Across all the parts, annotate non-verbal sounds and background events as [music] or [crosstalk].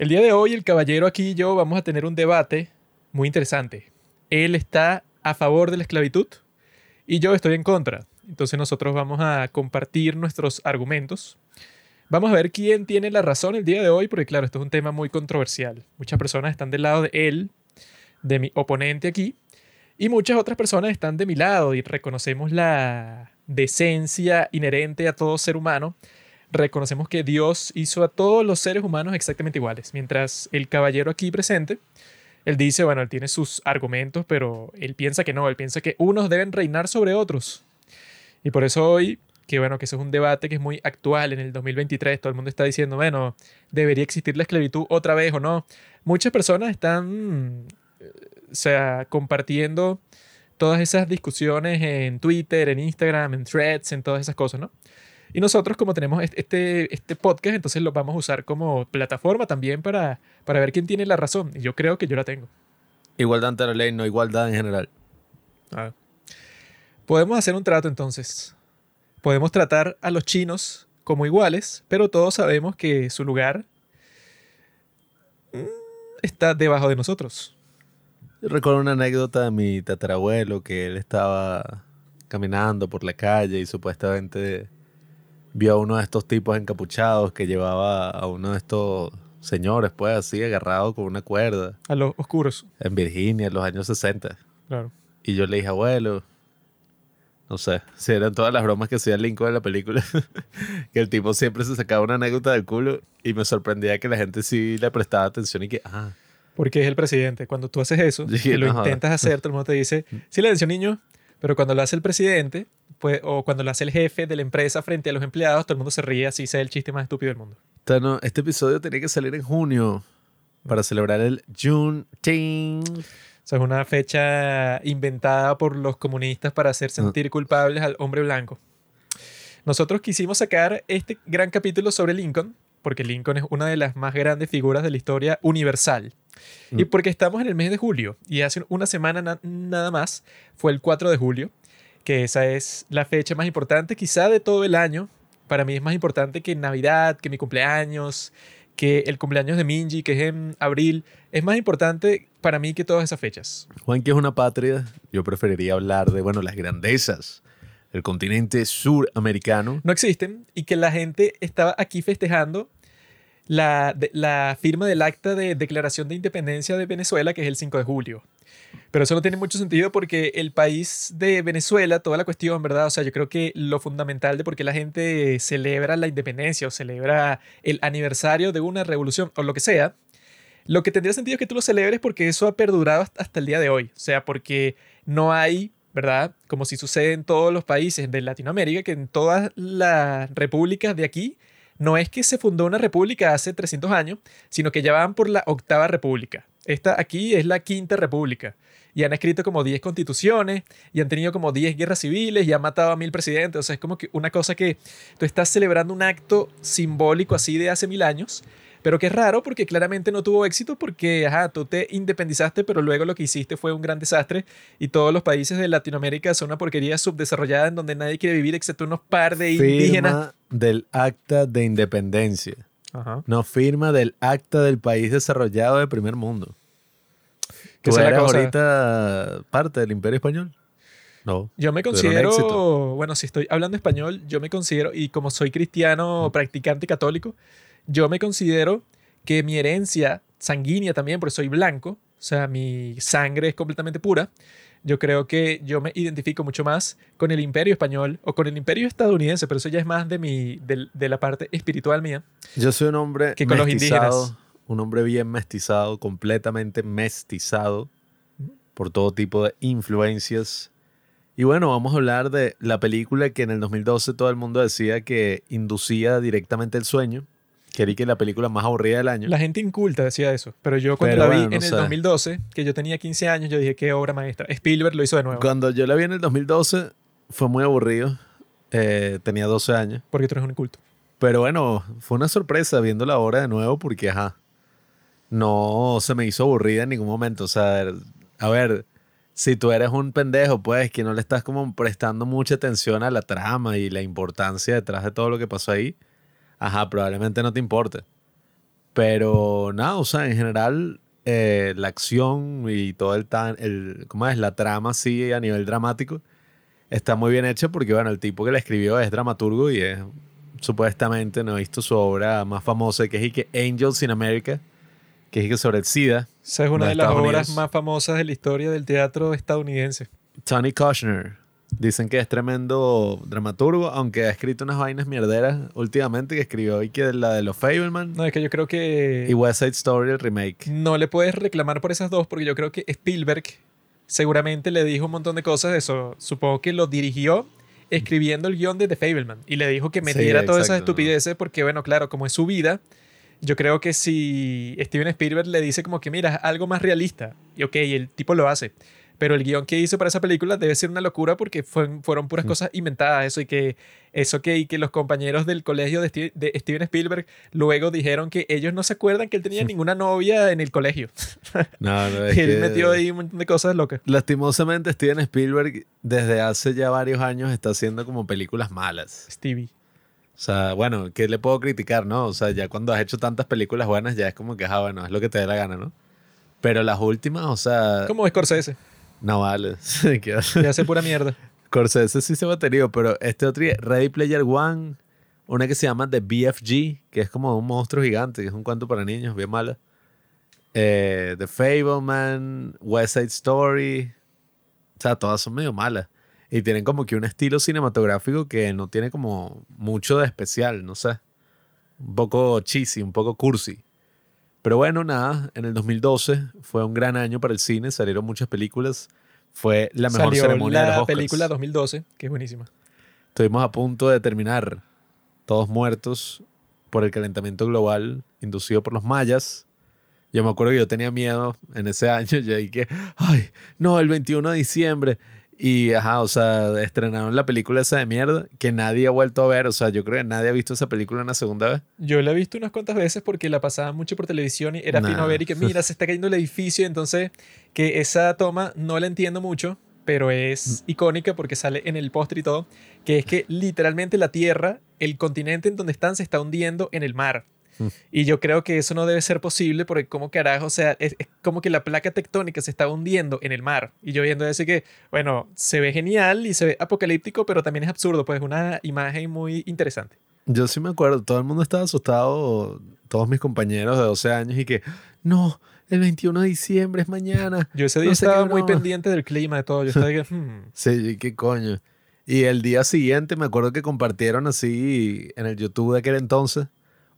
El día de hoy el caballero aquí y yo vamos a tener un debate muy interesante. Él está a favor de la esclavitud y yo estoy en contra. Entonces nosotros vamos a compartir nuestros argumentos. Vamos a ver quién tiene la razón el día de hoy, porque claro, esto es un tema muy controversial. Muchas personas están del lado de él, de mi oponente aquí, y muchas otras personas están de mi lado y reconocemos la decencia inherente a todo ser humano. Reconocemos que Dios hizo a todos los seres humanos exactamente iguales, mientras el caballero aquí presente él dice, bueno, él tiene sus argumentos, pero él piensa que no, él piensa que unos deben reinar sobre otros. Y por eso hoy, que bueno, que eso es un debate que es muy actual en el 2023, todo el mundo está diciendo, bueno, debería existir la esclavitud otra vez o no. Muchas personas están, eh, o sea, compartiendo todas esas discusiones en Twitter, en Instagram, en threads, en todas esas cosas, ¿no? Y nosotros, como tenemos este, este podcast, entonces lo vamos a usar como plataforma también para, para ver quién tiene la razón. Y yo creo que yo la tengo. Igualdad ante la ley, no igualdad en general. Ah. Podemos hacer un trato entonces. Podemos tratar a los chinos como iguales, pero todos sabemos que su lugar mm, está debajo de nosotros. Yo recuerdo una anécdota de mi tatarabuelo que él estaba caminando por la calle y supuestamente vio a uno de estos tipos encapuchados que llevaba a uno de estos señores, pues así, agarrado con una cuerda. A los oscuros. En Virginia, en los años 60. Claro. Y yo le dije, abuelo, no sé, si eran todas las bromas que hacía Lincoln en la película, [laughs] que el tipo siempre se sacaba una anécdota del culo y me sorprendía que la gente sí le prestaba atención y que, ah. Porque es el presidente. Cuando tú haces eso [laughs] y lo intentas hacer, todo el mundo te dice, sí le atención niño, pero cuando lo hace el presidente, pues, o cuando lo hace el jefe de la empresa frente a los empleados, todo el mundo se ríe así, sea el chiste más estúpido del mundo. este episodio tenía que salir en junio para celebrar el Juneteenth. O sea, es una fecha inventada por los comunistas para hacer sentir ah. culpables al hombre blanco. Nosotros quisimos sacar este gran capítulo sobre Lincoln, porque Lincoln es una de las más grandes figuras de la historia universal. Y mm. porque estamos en el mes de julio, y hace una semana nada más fue el 4 de julio, que esa es la fecha más importante quizá de todo el año. Para mí es más importante que Navidad, que mi cumpleaños, que el cumpleaños de Minji, que es en abril. Es más importante para mí que todas esas fechas. Juan, que es una patria, yo preferiría hablar de, bueno, las grandezas del continente suramericano. No existen y que la gente estaba aquí festejando la, la firma del acta de declaración de independencia de Venezuela, que es el 5 de julio. Pero eso no tiene mucho sentido porque el país de Venezuela, toda la cuestión, ¿verdad? O sea, yo creo que lo fundamental de por qué la gente celebra la independencia o celebra el aniversario de una revolución o lo que sea, lo que tendría sentido es que tú lo celebres porque eso ha perdurado hasta el día de hoy. O sea, porque no hay, ¿verdad? Como si sucede en todos los países de Latinoamérica, que en todas las repúblicas de aquí, no es que se fundó una república hace 300 años, sino que ya van por la octava república. Esta aquí es la quinta república. Y han escrito como 10 constituciones y han tenido como 10 guerras civiles y han matado a mil presidentes. O sea, es como que una cosa que tú estás celebrando un acto simbólico así de hace mil años, pero que es raro porque claramente no tuvo éxito porque, ajá, tú te independizaste, pero luego lo que hiciste fue un gran desastre y todos los países de Latinoamérica son una porquería subdesarrollada en donde nadie quiere vivir excepto unos par de indígenas. Del acta de independencia. No firma del acta del país desarrollado de primer mundo. ¿Tú eres ahorita parte del imperio español? No. Yo me considero, bueno, si estoy hablando español, yo me considero, y como soy cristiano, practicante católico, yo me considero que mi herencia sanguínea también, porque soy blanco, o sea, mi sangre es completamente pura, yo creo que yo me identifico mucho más con el imperio español o con el imperio estadounidense, pero eso ya es más de, mi, de, la parte espiritual mía. Yo soy un hombre que con los indígenas. Un hombre bien mestizado, completamente mestizado por todo tipo de influencias. Y bueno, vamos a hablar de la película que en el 2012 todo el mundo decía que inducía directamente el sueño. Quería que la película más aburrida del año. La gente inculta decía eso. Pero yo cuando la vi en el 2012, que yo tenía 15 años, yo dije, qué obra maestra. Spielberg lo hizo de nuevo. Cuando yo la vi en el 2012, fue muy aburrido. Eh, tenía 12 años. Porque tú eres un inculto. Pero bueno, fue una sorpresa viendo la obra de nuevo porque, ajá, no se me hizo aburrida en ningún momento. O sea, a ver, si tú eres un pendejo, pues, que no le estás como prestando mucha atención a la trama y la importancia detrás de todo lo que pasó ahí, ajá, probablemente no te importe. Pero nada, o sea, en general, eh, la acción y todo el, tan, el, ¿cómo es? La trama así a nivel dramático está muy bien hecha porque, bueno, el tipo que la escribió es dramaturgo y es supuestamente, no he visto su obra más famosa, que es que Angels in America, que es que sobre el SIDA. Esa es una de las obras más famosas de la historia del teatro estadounidense. Tony Kushner. Dicen que es tremendo dramaturgo, aunque ha escrito unas vainas mierderas últimamente, que escribió y que la de los Fableman. No, es que yo creo que... Y West Side Story, el remake. No le puedes reclamar por esas dos, porque yo creo que Spielberg seguramente le dijo un montón de cosas de eso. Supongo que lo dirigió escribiendo el guion de The Fableman y le dijo que metiera todas esas estupideces porque, bueno, claro, como es su vida, yo creo que si Steven Spielberg le dice como que, mira, algo más realista, y ok, el tipo lo hace. Pero el guion que hizo para esa película debe ser una locura porque fueron puras cosas inventadas. Eso y que, eso que, y que los compañeros del colegio de, Steven Spielberg luego dijeron que ellos no se acuerdan que él tenía ninguna novia en el colegio. [laughs] No, no, es [laughs] él metió ahí un montón de cosas locas. Lastimosamente, Steven Spielberg desde hace ya varios años está haciendo como películas malas. Stevie. O sea, bueno, ¿qué le puedo criticar, no? O sea, ya cuando has hecho tantas películas buenas, ya es como que, ah, bueno, es lo que te dé la gana, ¿no? Pero las últimas, o sea. Como Scorsese. No vale. [laughs] ya hace pura mierda. Scorsese sí se va tenido, pero este otro, Ready Player One, una que se llama The BFG, que es como un monstruo gigante, que es un cuento para niños, bien mala. Eh, The Fableman, West Side Story. O sea, todas son medio malas. Y tienen como que un estilo cinematográfico que no tiene como mucho de especial, no sé. Un poco cheesy, un poco cursi. Pero bueno, nada, en el 2012 fue un gran año para el cine, salieron muchas películas. Fue la mejor ceremonia de los Oscars. película 2012, que es buenísima. Estuvimos a punto de terminar, todos muertos por el calentamiento global inducido por los mayas. Yo me acuerdo que yo tenía miedo en ese [laughs] año, yo dije, ay, no, el 21 de diciembre. Y, ajá, o sea, estrenaron la película esa de mierda que nadie ha vuelto a ver. O sea, yo creo que nadie ha visto esa película una segunda vez. Yo la he visto unas cuantas veces porque la pasaba mucho por televisión y era fino ver y que, [laughs] mira, se está cayendo el edificio. Entonces, que esa toma no la entiendo mucho, pero es mm. icónica porque sale en el postre y todo. Que es que literalmente la Tierra, el continente en donde están, se está hundiendo en el mar. Y yo creo que eso no debe ser posible porque como carajo, o sea, es, como que la placa tectónica se está hundiendo en el mar. Y yo viendo eso que, bueno, se ve genial y se ve apocalíptico, pero también es absurdo, pues es una imagen muy interesante. Yo sí me acuerdo, todo el mundo estaba asustado, todos mis compañeros de 12 años y que, no, el 21 de diciembre es mañana. Yo ese día estaba muy pendiente del clima, de todo. Yo estaba que, hmm". [laughs] Sí, qué coño. Y el día siguiente me acuerdo que compartieron así en el YouTube de aquel entonces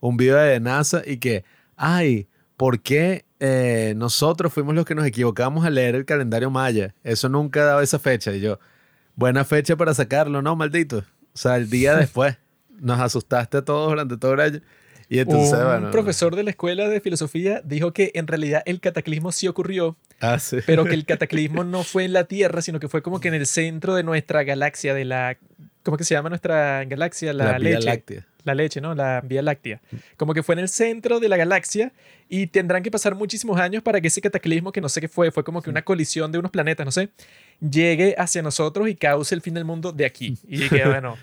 un video de NASA y que, ay, ¿por qué eh, nosotros fuimos los que nos equivocamos a leer el calendario maya? Eso nunca dado esa fecha. Y yo, buena fecha para sacarlo, ¿no, maldito? O sea, el día [laughs] después nos asustaste a todos durante todo el año. Y entonces, un profesor de la escuela de filosofía dijo que en realidad el cataclismo sí ocurrió, ah, sí. pero que el [laughs] cataclismo no fue en la Tierra, sino que fue como que en el centro de nuestra galaxia, de la... ¿Cómo que se llama nuestra galaxia? La, la leche. Láctea la leche, ¿no? La Vía Láctea. Como que fue en el centro de la galaxia y tendrán que pasar muchísimos años para que ese cataclismo, que no sé qué fue, fue como que una colisión de unos planetas, no sé, llegue hacia nosotros y cause el fin del mundo de aquí. Y que, [laughs] bueno,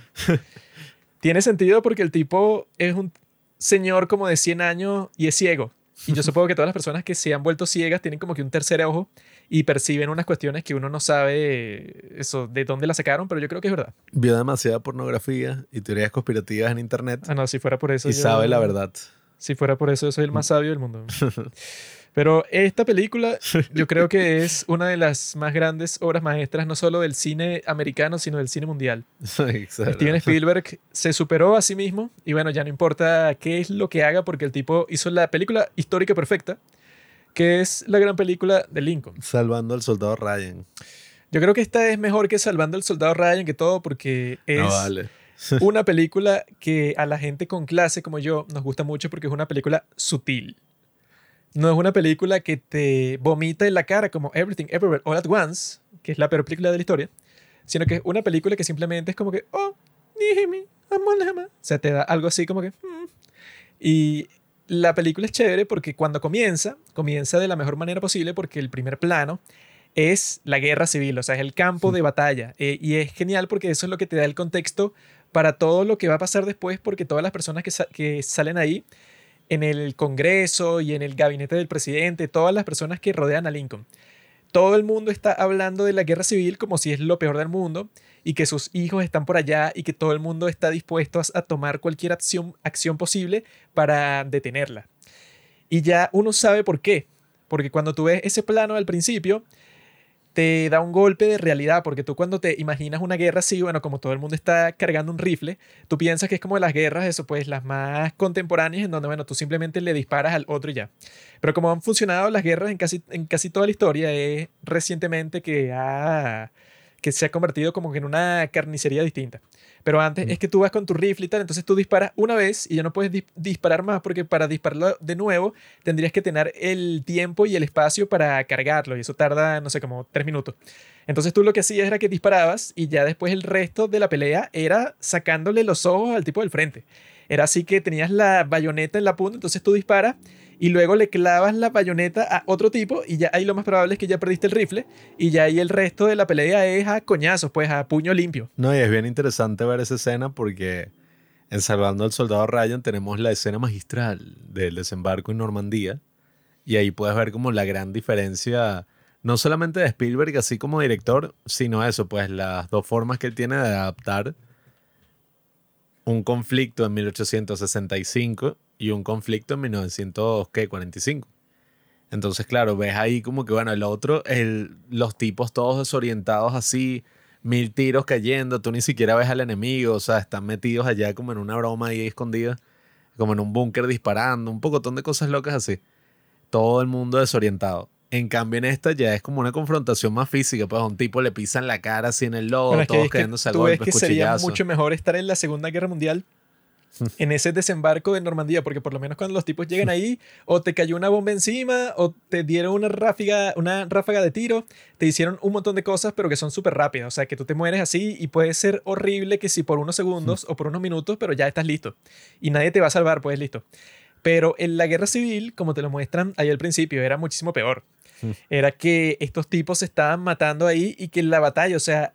tiene sentido porque el tipo es un señor como de 100 años y es ciego. Y yo supongo que todas las personas que se han vuelto ciegas tienen como que un tercer ojo y perciben unas cuestiones que uno no sabe eso de dónde la sacaron, pero yo creo que es verdad. Vio demasiada pornografía y teorías conspirativas en internet. Ah, no, si fuera por eso. Y sabe la verdad. Si fuera por eso, yo soy el más sabio del mundo. [laughs] Pero esta película [laughs] yo creo que es una de las más grandes obras maestras, no solo del cine americano, sino del cine mundial. [laughs] Steven Spielberg se superó a sí mismo y bueno, ya no importa qué es lo que haga porque el tipo hizo la película histórica perfecta que es la gran película de Lincoln. Salvando al soldado Ryan. Yo creo que esta es mejor que Salvando al soldado Ryan que todo porque es [laughs] una película que a la gente con clase como yo nos gusta mucho porque es una película sutil. No es una película que te vomita en la cara como Everything Everywhere All at Once, que es la peor película de la historia, sino que es una película que simplemente es como que, oh, dígame, O sea, te da algo así como que... Mm". Y la película es chévere porque cuando comienza, comienza de la mejor manera posible porque el primer plano es la guerra civil, o sea, es el campo de batalla. Eh, y es genial porque eso es lo que te da el contexto para todo lo que va a pasar después porque todas las personas que, que salen ahí en el Congreso y en el gabinete del presidente, todas las personas que rodean a Lincoln. Todo el mundo está hablando de la guerra civil como si es lo peor del mundo y que sus hijos están por allá y que todo el mundo está dispuesto a tomar cualquier acción, acción posible para detenerla. Y ya uno sabe por qué. Porque cuando tú ves ese plano al principio, te da un golpe de realidad, porque tú cuando te imaginas una guerra así, bueno, como todo el mundo está cargando un rifle, tú piensas que es como las guerras, eso pues las más contemporáneas, en donde, bueno, tú simplemente le disparas al otro y ya. Pero como han funcionado las guerras en casi, en casi toda la historia, es recientemente que, ha, que se ha convertido como que en una carnicería distinta. Pero antes es que tú vas con tu rifle y tal, entonces tú disparas una vez y ya no puedes disparar más porque para dispararlo de nuevo tendrías que tener el tiempo y el espacio para cargarlo y eso tarda, no sé, como tres minutos. Entonces tú lo que hacías era que disparabas y ya después el resto de la pelea era sacándole los ojos al tipo del frente. Era así que tenías la bayoneta en la punta, entonces tú disparas y luego le clavas la bayoneta a otro tipo y ya ahí lo más probable es que ya perdiste el rifle y ya ahí el resto de la pelea es a coñazos, pues a puño limpio. No, y es bien interesante ver esa escena porque en Salvando al Soldado Ryan tenemos la escena magistral del desembarco en Normandía y ahí puedes ver como la gran diferencia no solamente de Spielberg así como director, sino eso, pues las dos formas que él tiene de adaptar un conflicto en 1865 y un conflicto en 1945. Entonces, claro, ves ahí como que, bueno, el otro, el, los tipos todos desorientados así, mil tiros cayendo, tú ni siquiera ves al enemigo, o sea, están metidos allá como en una broma ahí escondida, como en un búnker disparando, un pocotón de cosas locas así. Todo el mundo desorientado. En cambio, en esta ya es como una confrontación más física, pues a un tipo le pisan la cara así en el lodo, todos cayéndose a golpes, ves que sería mucho mejor estar en la Segunda Guerra Mundial [laughs] en ese desembarco de Normandía, porque por lo menos cuando los tipos llegan ahí, o te cayó una bomba encima, o te dieron una ráfaga, una ráfaga de tiro, te hicieron un montón de cosas, pero que son súper rápidas. O sea, que tú te mueres así y puede ser horrible que si por unos segundos o por unos minutos, pero ya estás listo. Y nadie te va a salvar, pues listo. Pero en la guerra civil, como te lo muestran ahí al principio, era muchísimo peor. Era que estos tipos se estaban matando ahí y que en la batalla, o sea,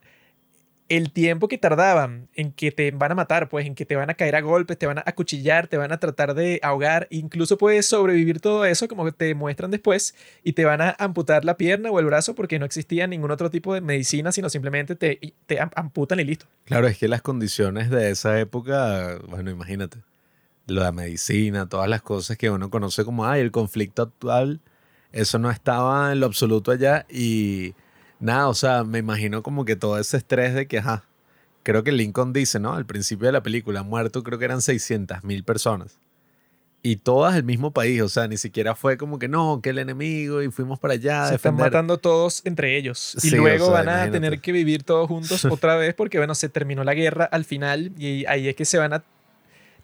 el tiempo que tardaban en que te van a matar, pues en que te van a caer a golpes, te van a acuchillar, te van a tratar de ahogar, incluso puedes sobrevivir todo eso como te muestran después y te van a amputar la pierna o el brazo porque no existía ningún otro tipo de medicina, sino simplemente te, te amputan y listo. Claro, es que las condiciones de esa época, bueno, imagínate, la medicina, todas las cosas que uno conoce como, ay, el conflicto actual eso no estaba en lo absoluto allá y nada, o sea, me imagino como que todo ese estrés de que, ajá, creo que Lincoln dice, ¿no? Al principio de la película, muerto creo que eran 600 mil personas. Y todas el mismo país, o sea, ni siquiera fue como que no, que el enemigo y fuimos para allá. Se están matando todos entre ellos. Y luego van a tener que vivir todos juntos [laughs] otra vez porque, bueno, se terminó la guerra al final y ahí es que se van a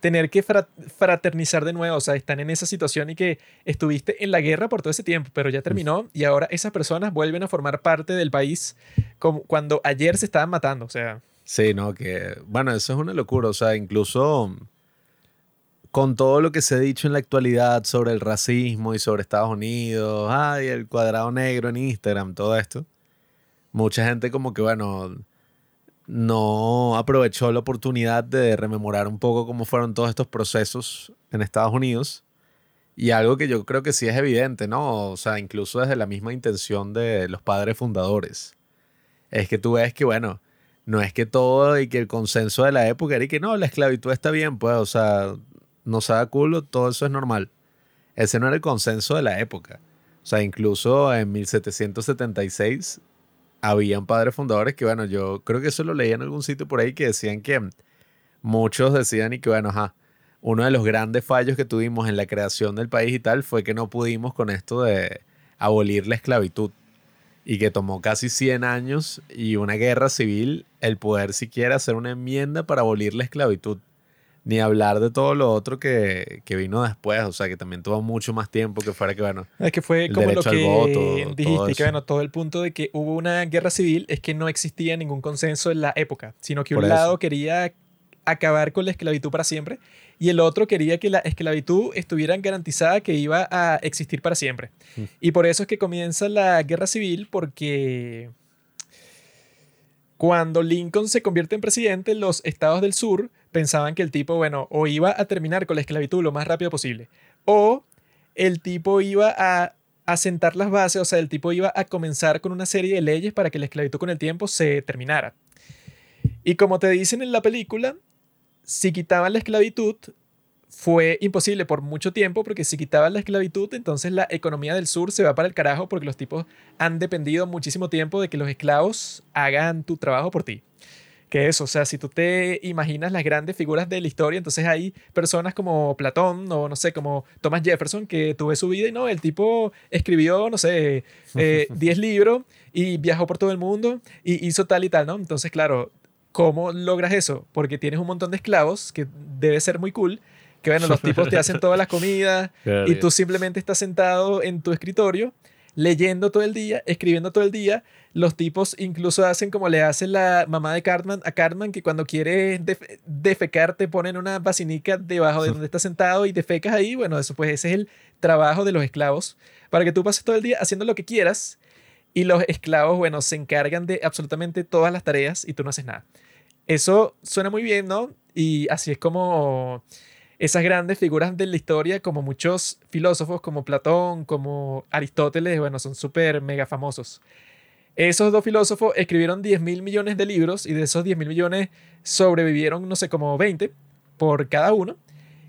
tener que fraternizar de nuevo, o sea, están en esa situación y que estuviste en la guerra por todo ese tiempo, pero ya terminó y ahora esas personas vuelven a formar parte del país como cuando ayer se estaban matando, o sea. Sí, no, que bueno, eso es una locura, o sea, incluso con todo lo que se ha dicho en la actualidad sobre el racismo y sobre Estados Unidos, ay, el cuadrado negro en Instagram, todo esto, mucha gente como que, bueno, no aprovechó la oportunidad de rememorar un poco cómo fueron todos estos procesos en Estados Unidos. Y algo que yo creo que sí es evidente, ¿no? O sea, incluso desde la misma intención de los padres fundadores. Es que tú ves que, bueno, no es que todo y que el consenso de la época era y que no, la esclavitud está bien, pues, o sea, no se da culo, todo eso es normal. Ese no era el consenso de la época. O sea, incluso en 1776 habían padres fundadores que, bueno, yo creo que eso lo leí en algún sitio por ahí que decían que muchos decían y que, bueno, ajá, uno de los grandes fallos que tuvimos en la creación del país y tal fue que no pudimos con esto de abolir la esclavitud y que tomó casi 100 años y una guerra civil el poder siquiera hacer una enmienda para abolir la esclavitud ni hablar de todo lo otro que, vino después, o sea, que también tuvo mucho más tiempo que fuera que, bueno, es que fue como lo que dijiste, que bueno, todo el punto de que hubo una guerra civil es que no existía ningún consenso en la época, sino que un lado quería acabar con la esclavitud para siempre y el otro quería que la esclavitud estuviera garantizada que iba a existir para siempre. Mm. Y por eso es que comienza la guerra civil porque cuando Lincoln se convierte en presidente, los estados del sur pensaban que el tipo, bueno, o iba a terminar con la esclavitud lo más rápido posible, o el tipo iba a asentar las bases, o sea, el tipo iba a comenzar con una serie de leyes para que la esclavitud con el tiempo se terminara. Y como te dicen en la película, si quitaban la esclavitud, fue imposible por mucho tiempo, porque si quitaban la esclavitud, entonces la economía del sur se va para el carajo, porque los tipos han dependido muchísimo tiempo de que los esclavos hagan tu trabajo por ti que eso, o sea, si tú te imaginas las grandes figuras de la historia, entonces hay personas como Platón o no sé, como Thomas Jefferson, que tuve su vida y no, el tipo escribió, no sé, 10 eh, [laughs] libros y viajó por todo el mundo y hizo tal y tal, ¿no? Entonces, claro, ¿cómo logras eso? Porque tienes un montón de esclavos, que debe ser muy cool, que bueno, los tipos te hacen todas las [laughs] comidas y tú simplemente estás sentado en tu escritorio leyendo todo el día, escribiendo todo el día. Los tipos incluso hacen como le hace la mamá de Cartman a Cartman, que cuando quiere defecar te ponen una basinica debajo de [laughs] donde estás sentado y defecas ahí. Bueno, eso pues ese es el trabajo de los esclavos, para que tú pases todo el día haciendo lo que quieras y los esclavos, bueno, se encargan de absolutamente todas las tareas y tú no haces nada. Eso suena muy bien, ¿no? Y así es como esas grandes figuras de la historia, como muchos filósofos, como Platón, como Aristóteles, bueno, son súper mega famosos. Esos dos filósofos escribieron 10 mil millones de libros y de esos 10 mil millones sobrevivieron, no sé, como 20 por cada uno.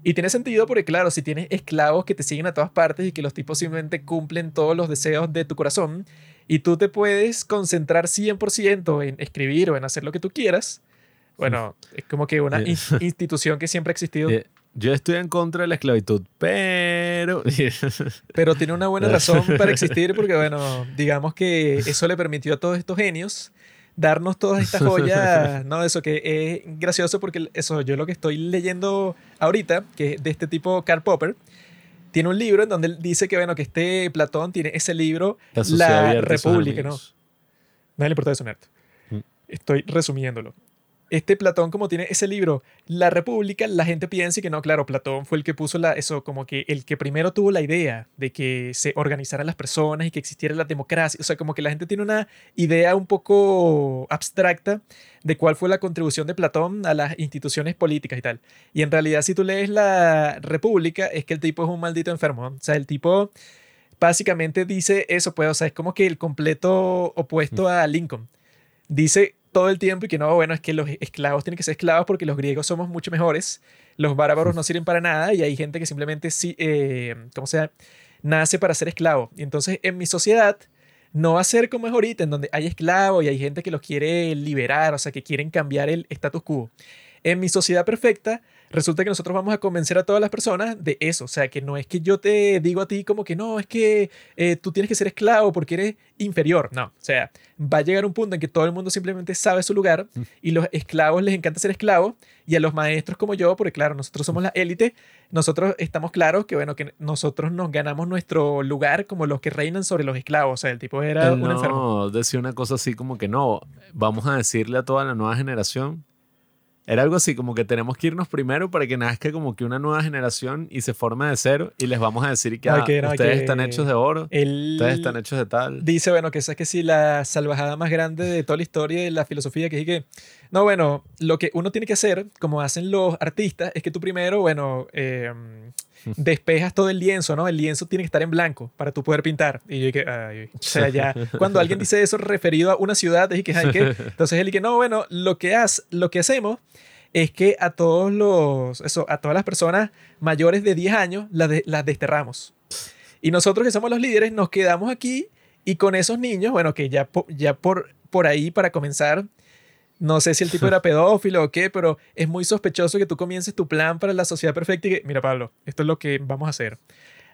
Y tiene sentido porque, claro, si tienes esclavos que te siguen a todas partes y que los tipos simplemente cumplen todos los deseos de tu corazón y tú te puedes concentrar 100% en escribir o en hacer lo que tú quieras, bueno, [laughs] es como que una institución que siempre ha existido. Yo estoy en contra de la esclavitud, pero... [laughs] pero tiene una buena razón para existir porque, bueno, digamos que eso le permitió a todos estos genios darnos todas estas joyas, ¿no? Eso que es gracioso porque eso, yo lo que estoy leyendo ahorita, que es de este tipo Karl Popper, tiene un libro en donde él dice que, bueno, que este Platón tiene ese libro, La, República, ¿no? No le importa eso, Nerd. Mm. Estoy resumiéndolo este Platón, como tiene ese libro, La República, la gente piensa que no, claro, Platón fue el que puso la, eso, como que el que primero tuvo la idea de que se organizaran las personas y que existiera la democracia. O sea, como que la gente tiene una idea un poco abstracta de cuál fue la contribución de Platón a las instituciones políticas y tal. Y en realidad, si tú lees La República, es que el tipo es un maldito enfermo. O sea, el tipo básicamente dice eso, pues, o sea, es como que el completo opuesto a Lincoln. Dice todo el tiempo y que no, bueno, es que los esclavos tienen que ser esclavos porque los griegos somos mucho mejores, los bárbaros no [laughs] sirven para nada y hay gente que simplemente, sí, eh, ¿cómo sea? Nace para ser esclavo. Y entonces en mi sociedad no va a ser como es ahorita, en donde hay esclavos y hay gente que los quiere liberar, o sea, que quieren cambiar el status quo. En mi sociedad perfecta resulta que nosotros vamos a convencer a todas las personas de eso. O sea, que no es que yo te digo a ti como que no, es que eh, tú tienes que ser esclavo porque eres inferior. No, o sea, va a llegar un punto en que todo el mundo simplemente sabe su lugar mm. y los esclavos les encanta ser esclavos y a los maestros como yo, porque claro, nosotros somos la élite, nosotros estamos claros que bueno, que nosotros nos ganamos nuestro lugar como los que reinan sobre los esclavos. O sea, el tipo era un enfermo. No, decía una cosa así como que no, vamos a decirle a toda la nueva generación era algo así, como que tenemos que irnos primero para que nazca como que una nueva generación y se forme de cero y les vamos a decir que, ah, ustedes están hechos de oro, ustedes están hechos de tal. Dice, bueno, que esa es que sí la salvajada más grande de toda la historia y la filosofía, que es que, no, bueno, lo que uno tiene que hacer, como hacen los artistas, es que tú primero, bueno, em, [laughs] despejas todo el lienzo, ¿no? El lienzo tiene que estar en blanco para tú poder pintar. Y yo que, o sea, ya, [laughs] cuando alguien dice eso referido a una ciudad, es que, [laughs] entonces él que, no, bueno, lo que, has, lo que hacemos es que a todos los, eso, a todas las personas mayores de 10 años las, las desterramos. Y nosotros que somos los líderes nos quedamos aquí y con esos niños, bueno, que ya, ya por, por ahí para comenzar, no sé si el tipo [laughs] era pedófilo o qué, pero es muy sospechoso que tú comiences tu plan para la sociedad perfecta y que, mira Pablo, esto es lo que vamos a hacer.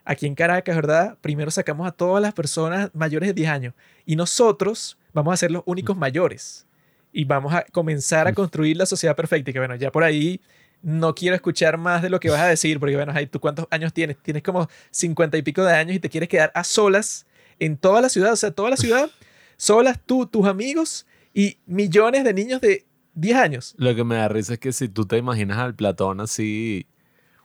Aquí en Caracas, ¿verdad? Primero sacamos a todas las personas mayores de 10 años y nosotros vamos a ser los únicos mayores y vamos a comenzar a construir la sociedad perfecta. Y que bueno, ya por ahí no quiero escuchar más de lo que vas a decir, porque bueno, ¿tú cuántos años tienes? Tienes como cincuenta y pico de años y te quieres quedar a solas en toda la ciudad, o sea, toda la ciudad, solas tú, tus amigos y millones de niños de 10 años. Lo que me da risa es que si tú te imaginas al Platón así,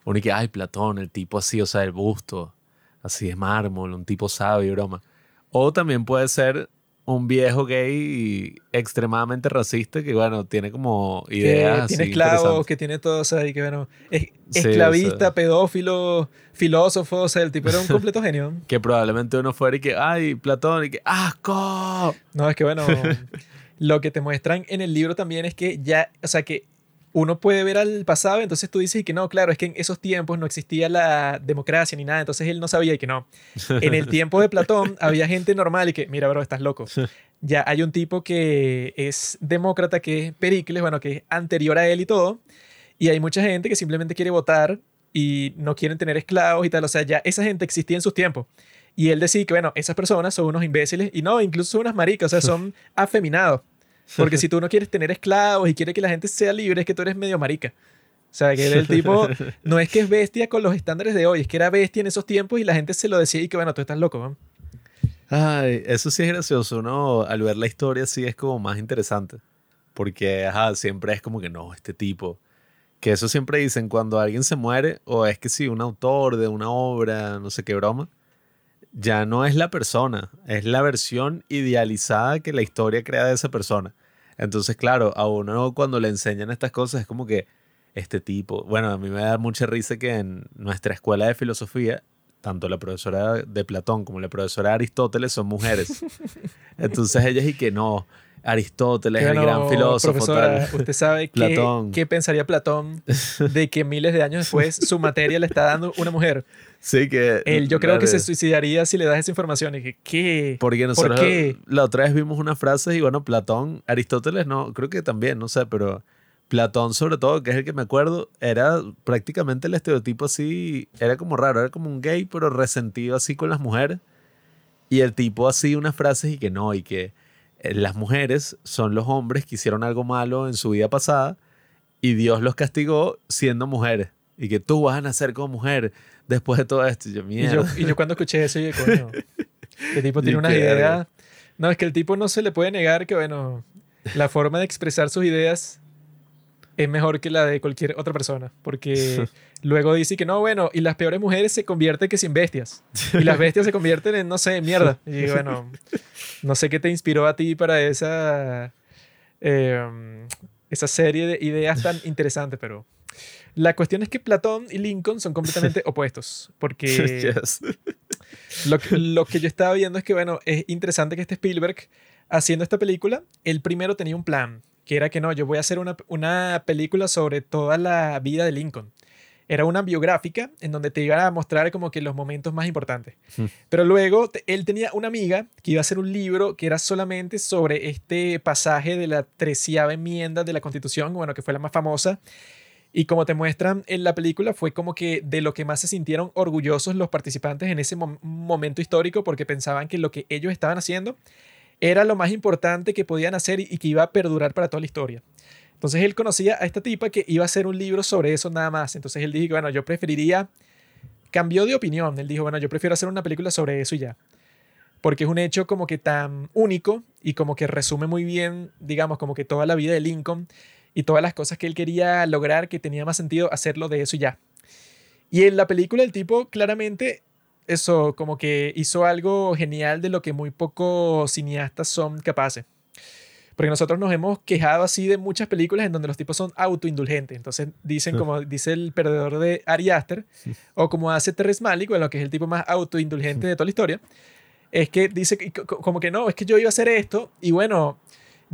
uno que, ay, Platón, el tipo así, o sea, el busto, así de mármol, un tipo sabio, broma. O también puede ser un viejo gay extremadamente racista que, bueno, tiene como ideas. Que tiene esclavos, que tiene todo, o sea, y que, bueno, es esclavista, pedófilo, filósofo, o sea, el tipo era un [laughs] completo genio. Que probablemente uno fuera y que, ay, Platón, y que, ¡asco! No, es que, bueno, [laughs] lo que te muestran en el libro también es que ya, o sea, que uno puede ver al pasado, entonces tú dices que no, claro, es que en esos tiempos no existía la democracia ni nada, entonces él no sabía y que no. En el tiempo de Platón [laughs] había gente normal y que, mira, bro, estás loco. Ya hay un tipo que es demócrata, que es Pericles, bueno, que es anterior a él y todo, y hay mucha gente que simplemente quiere votar y no quieren tener esclavos y tal, o sea, ya esa gente existía en sus tiempos. Y él decía que, bueno, esas personas son unos imbéciles y no, incluso son unas maricas, o sea, son afeminados. Porque si tú no quieres tener esclavos y quieres que la gente sea libre, es que tú eres medio marica. O sea, que el tipo [laughs] no es que es bestia con los estándares de hoy, es que era bestia en esos tiempos y la gente se lo decía y que bueno, tú estás loco. Ay, eso sí es gracioso, ¿no? Al ver la historia sí es como más interesante. Porque, ajá, siempre es como que no, este tipo. Que eso siempre dicen cuando alguien se muere, o es que sí, un autor de una obra, no sé qué broma, ya no es la persona, es la versión idealizada que la historia crea de esa persona. Entonces, claro, a uno cuando le enseñan estas cosas es como que este tipo, bueno, a mí me da mucha risa que en nuestra escuela de filosofía, tanto la profesora de Platón como la profesora de Aristóteles son mujeres. [laughs] Entonces ellas y que no, Aristóteles, el gran filósofo. ¿Usted sabe [laughs] qué, qué, pensaría Platón de que miles de años después su materia le está dando una mujer? Sí, que. Él, yo creo que se suicidaría si le das esa información. Y que, ¿qué? Porque nosotros ¿Por qué? la otra vez vimos una frase y bueno, Platón, Aristóteles no, creo que también, no sé, pero Platón sobre todo, que es el que me acuerdo, era prácticamente el estereotipo así, era como raro, era como un gay, pero resentido así con las mujeres. Y el tipo así unas frases y que no, y que las mujeres son los hombres que hicieron algo malo en su vida pasada y Dios los castigó siendo mujeres. Y que tú vas a nacer como mujer después de todo esto. Y yo, mierda. Y yo, cuando escuché eso, yo, coño, [laughs] el tipo tiene una idea. No, es que el tipo no se le puede negar que, bueno, la forma de expresar sus ideas es mejor que la de cualquier otra persona. Porque [laughs] luego dice que no, bueno, y las peores mujeres se convierten que sin bestias. Y las bestias se convierten en, no sé, mierda. Y bueno, no sé qué te inspiró a ti para esa, em, esa serie de ideas tan [laughs] interesantes, pero la cuestión es que Platón y Lincoln son completamente [laughs] opuestos. Porque lo, que, lo que yo estaba viendo es que, bueno, es interesante que este Spielberg, haciendo esta película, el primero tenía un plan que era que no, yo voy a hacer una, una película sobre toda la vida de Lincoln. Era una biográfica en donde te iban a mostrar como que los momentos más importantes. Hmm. Pero luego él tenía una amiga que iba a hacer un libro que era solamente sobre este pasaje de la treceava enmienda de la Constitución, bueno, que fue la más famosa. Y como te muestran en la película, fue como que de lo que más se sintieron orgullosos los participantes en ese momento histórico porque pensaban que lo que ellos estaban haciendo era lo más importante que podían hacer y, que iba a perdurar para toda la historia. Entonces él conocía a esta tipa que iba a hacer un libro sobre eso nada más. Entonces él dijo, bueno, yo preferiría, cambió de opinión. Él dijo, bueno, yo prefiero hacer una película sobre eso ya. Porque es un hecho como que tan único y como que resume muy bien, digamos, como que toda la vida de Lincoln y todas las cosas que él quería lograr que tenía más sentido hacerlo de eso ya. Y en la película el tipo claramente eso, como que hizo algo genial de lo que muy pocos cineastas son capaces. Porque nosotros nos hemos quejado así de muchas películas en donde los tipos son autoindulgentes. Entonces dicen, como dice el perdedor de Ari Aster, o como hace Terrence Malick, lo que es el tipo más autoindulgente de toda la historia, es que dice como que no, es que yo iba a hacer esto y bueno,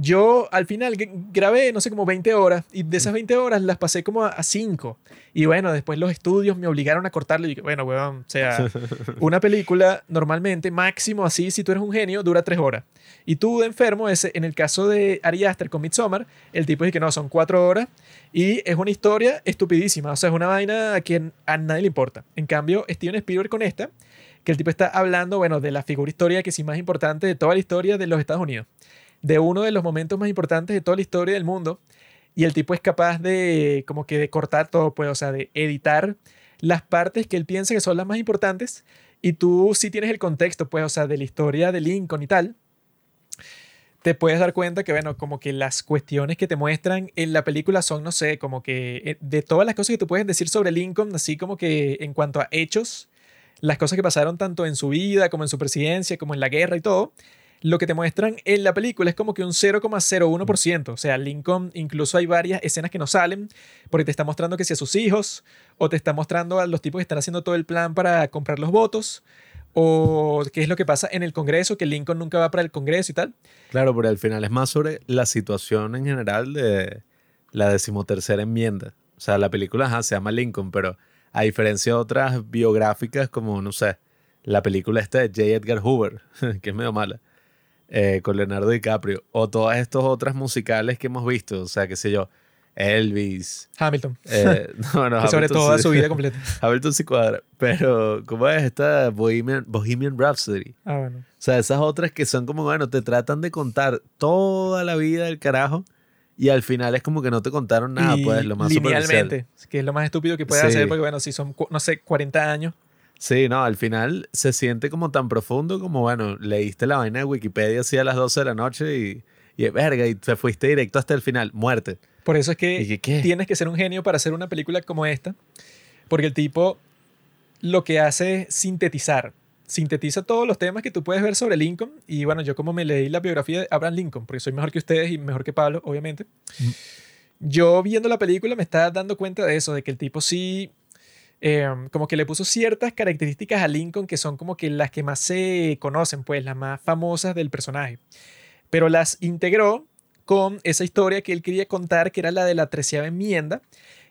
yo al final grabé, no sé, como 20 horas y de esas 20 horas las pasé como a 5. Y bueno, después los estudios me obligaron a cortarlo y bueno, weón, o sea, [laughs] una película normalmente, máximo así, si tú eres un genio, dura 3 horas. Y tú de enfermo, ese, en el caso de Ari Aster con Midsommar, el tipo dice que no, son 4 horas y es una historia estupidísima, o sea, es una vaina a quien a nadie le importa. En cambio, Steven Spielberg con esta, que el tipo está hablando, bueno, de la figura histórica que sí más importante de toda la historia de los Estados Unidos de uno de los momentos más importantes de toda la historia del mundo. Y el tipo es capaz de como que de cortar todo, pues, o sea, de editar las partes que él piensa que son las más importantes. Y tú si tienes el contexto, pues, o sea, de la historia de Lincoln y tal, te puedes dar cuenta que, bueno, como que las cuestiones que te muestran en la película son, no sé, como que eh, de todas las cosas que tú puedes decir sobre Lincoln, así como que en cuanto a hechos, las cosas que pasaron tanto en su vida como en su presidencia, como en la guerra y todo, lo que te muestran en la película es como que un 0,01%. O sea, Lincoln, incluso hay varias escenas que no salen, porque te está mostrando que si a sus hijos, o te está mostrando a los tipos que están haciendo todo el plan para comprar los votos, o qué es lo que pasa en el Congreso, que Lincoln nunca va para el Congreso y tal. Claro, pero al final es más sobre la situación en general de la decimotercera enmienda. O sea, la película se llama Lincoln, pero a diferencia de otras biográficas como, no sé, la película esta de J. Edgar Hoover, [laughs] que es medio mala, eh, con Leonardo DiCaprio, o todas estas otras musicales que hemos visto, o sea, qué sé yo, Elvis. Hamilton. Eh, [laughs] no, no, [laughs] sobre toda su vida completa. [laughs] Hamilton sí cuadra. Pero, ¿cómo es esta Bohemian, Bohemian Rhapsody? Ah, bueno. O sea, esas otras que son como, bueno, te tratan de contar toda la vida del carajo y al final es como que no te contaron nada, pues, lo más Linealmente, que es lo más estúpido que puedes hacer, porque, bueno, si son, no sé, 40 años Sí, no, al final se siente como tan profundo como, bueno, leíste la vaina de Wikipedia así a las 12 de la noche y, y verga, y te fuiste directo hasta el final, muerte. Por eso es que tienes que ser un genio para hacer una película como esta, porque el tipo lo que hace es sintetizar, sintetiza todos los temas que tú puedes ver sobre Lincoln, y bueno, yo como me leí la biografía de Abraham Lincoln, porque soy mejor que ustedes y mejor que Pablo, obviamente, mm. yo viendo la película me estaba dando cuenta de eso, de que el tipo sí Em, como que le puso ciertas características a Lincoln que son como que las que más se conocen, pues las más famosas del personaje. Pero las integró con esa historia que él quería contar, que era la de la treceava enmienda,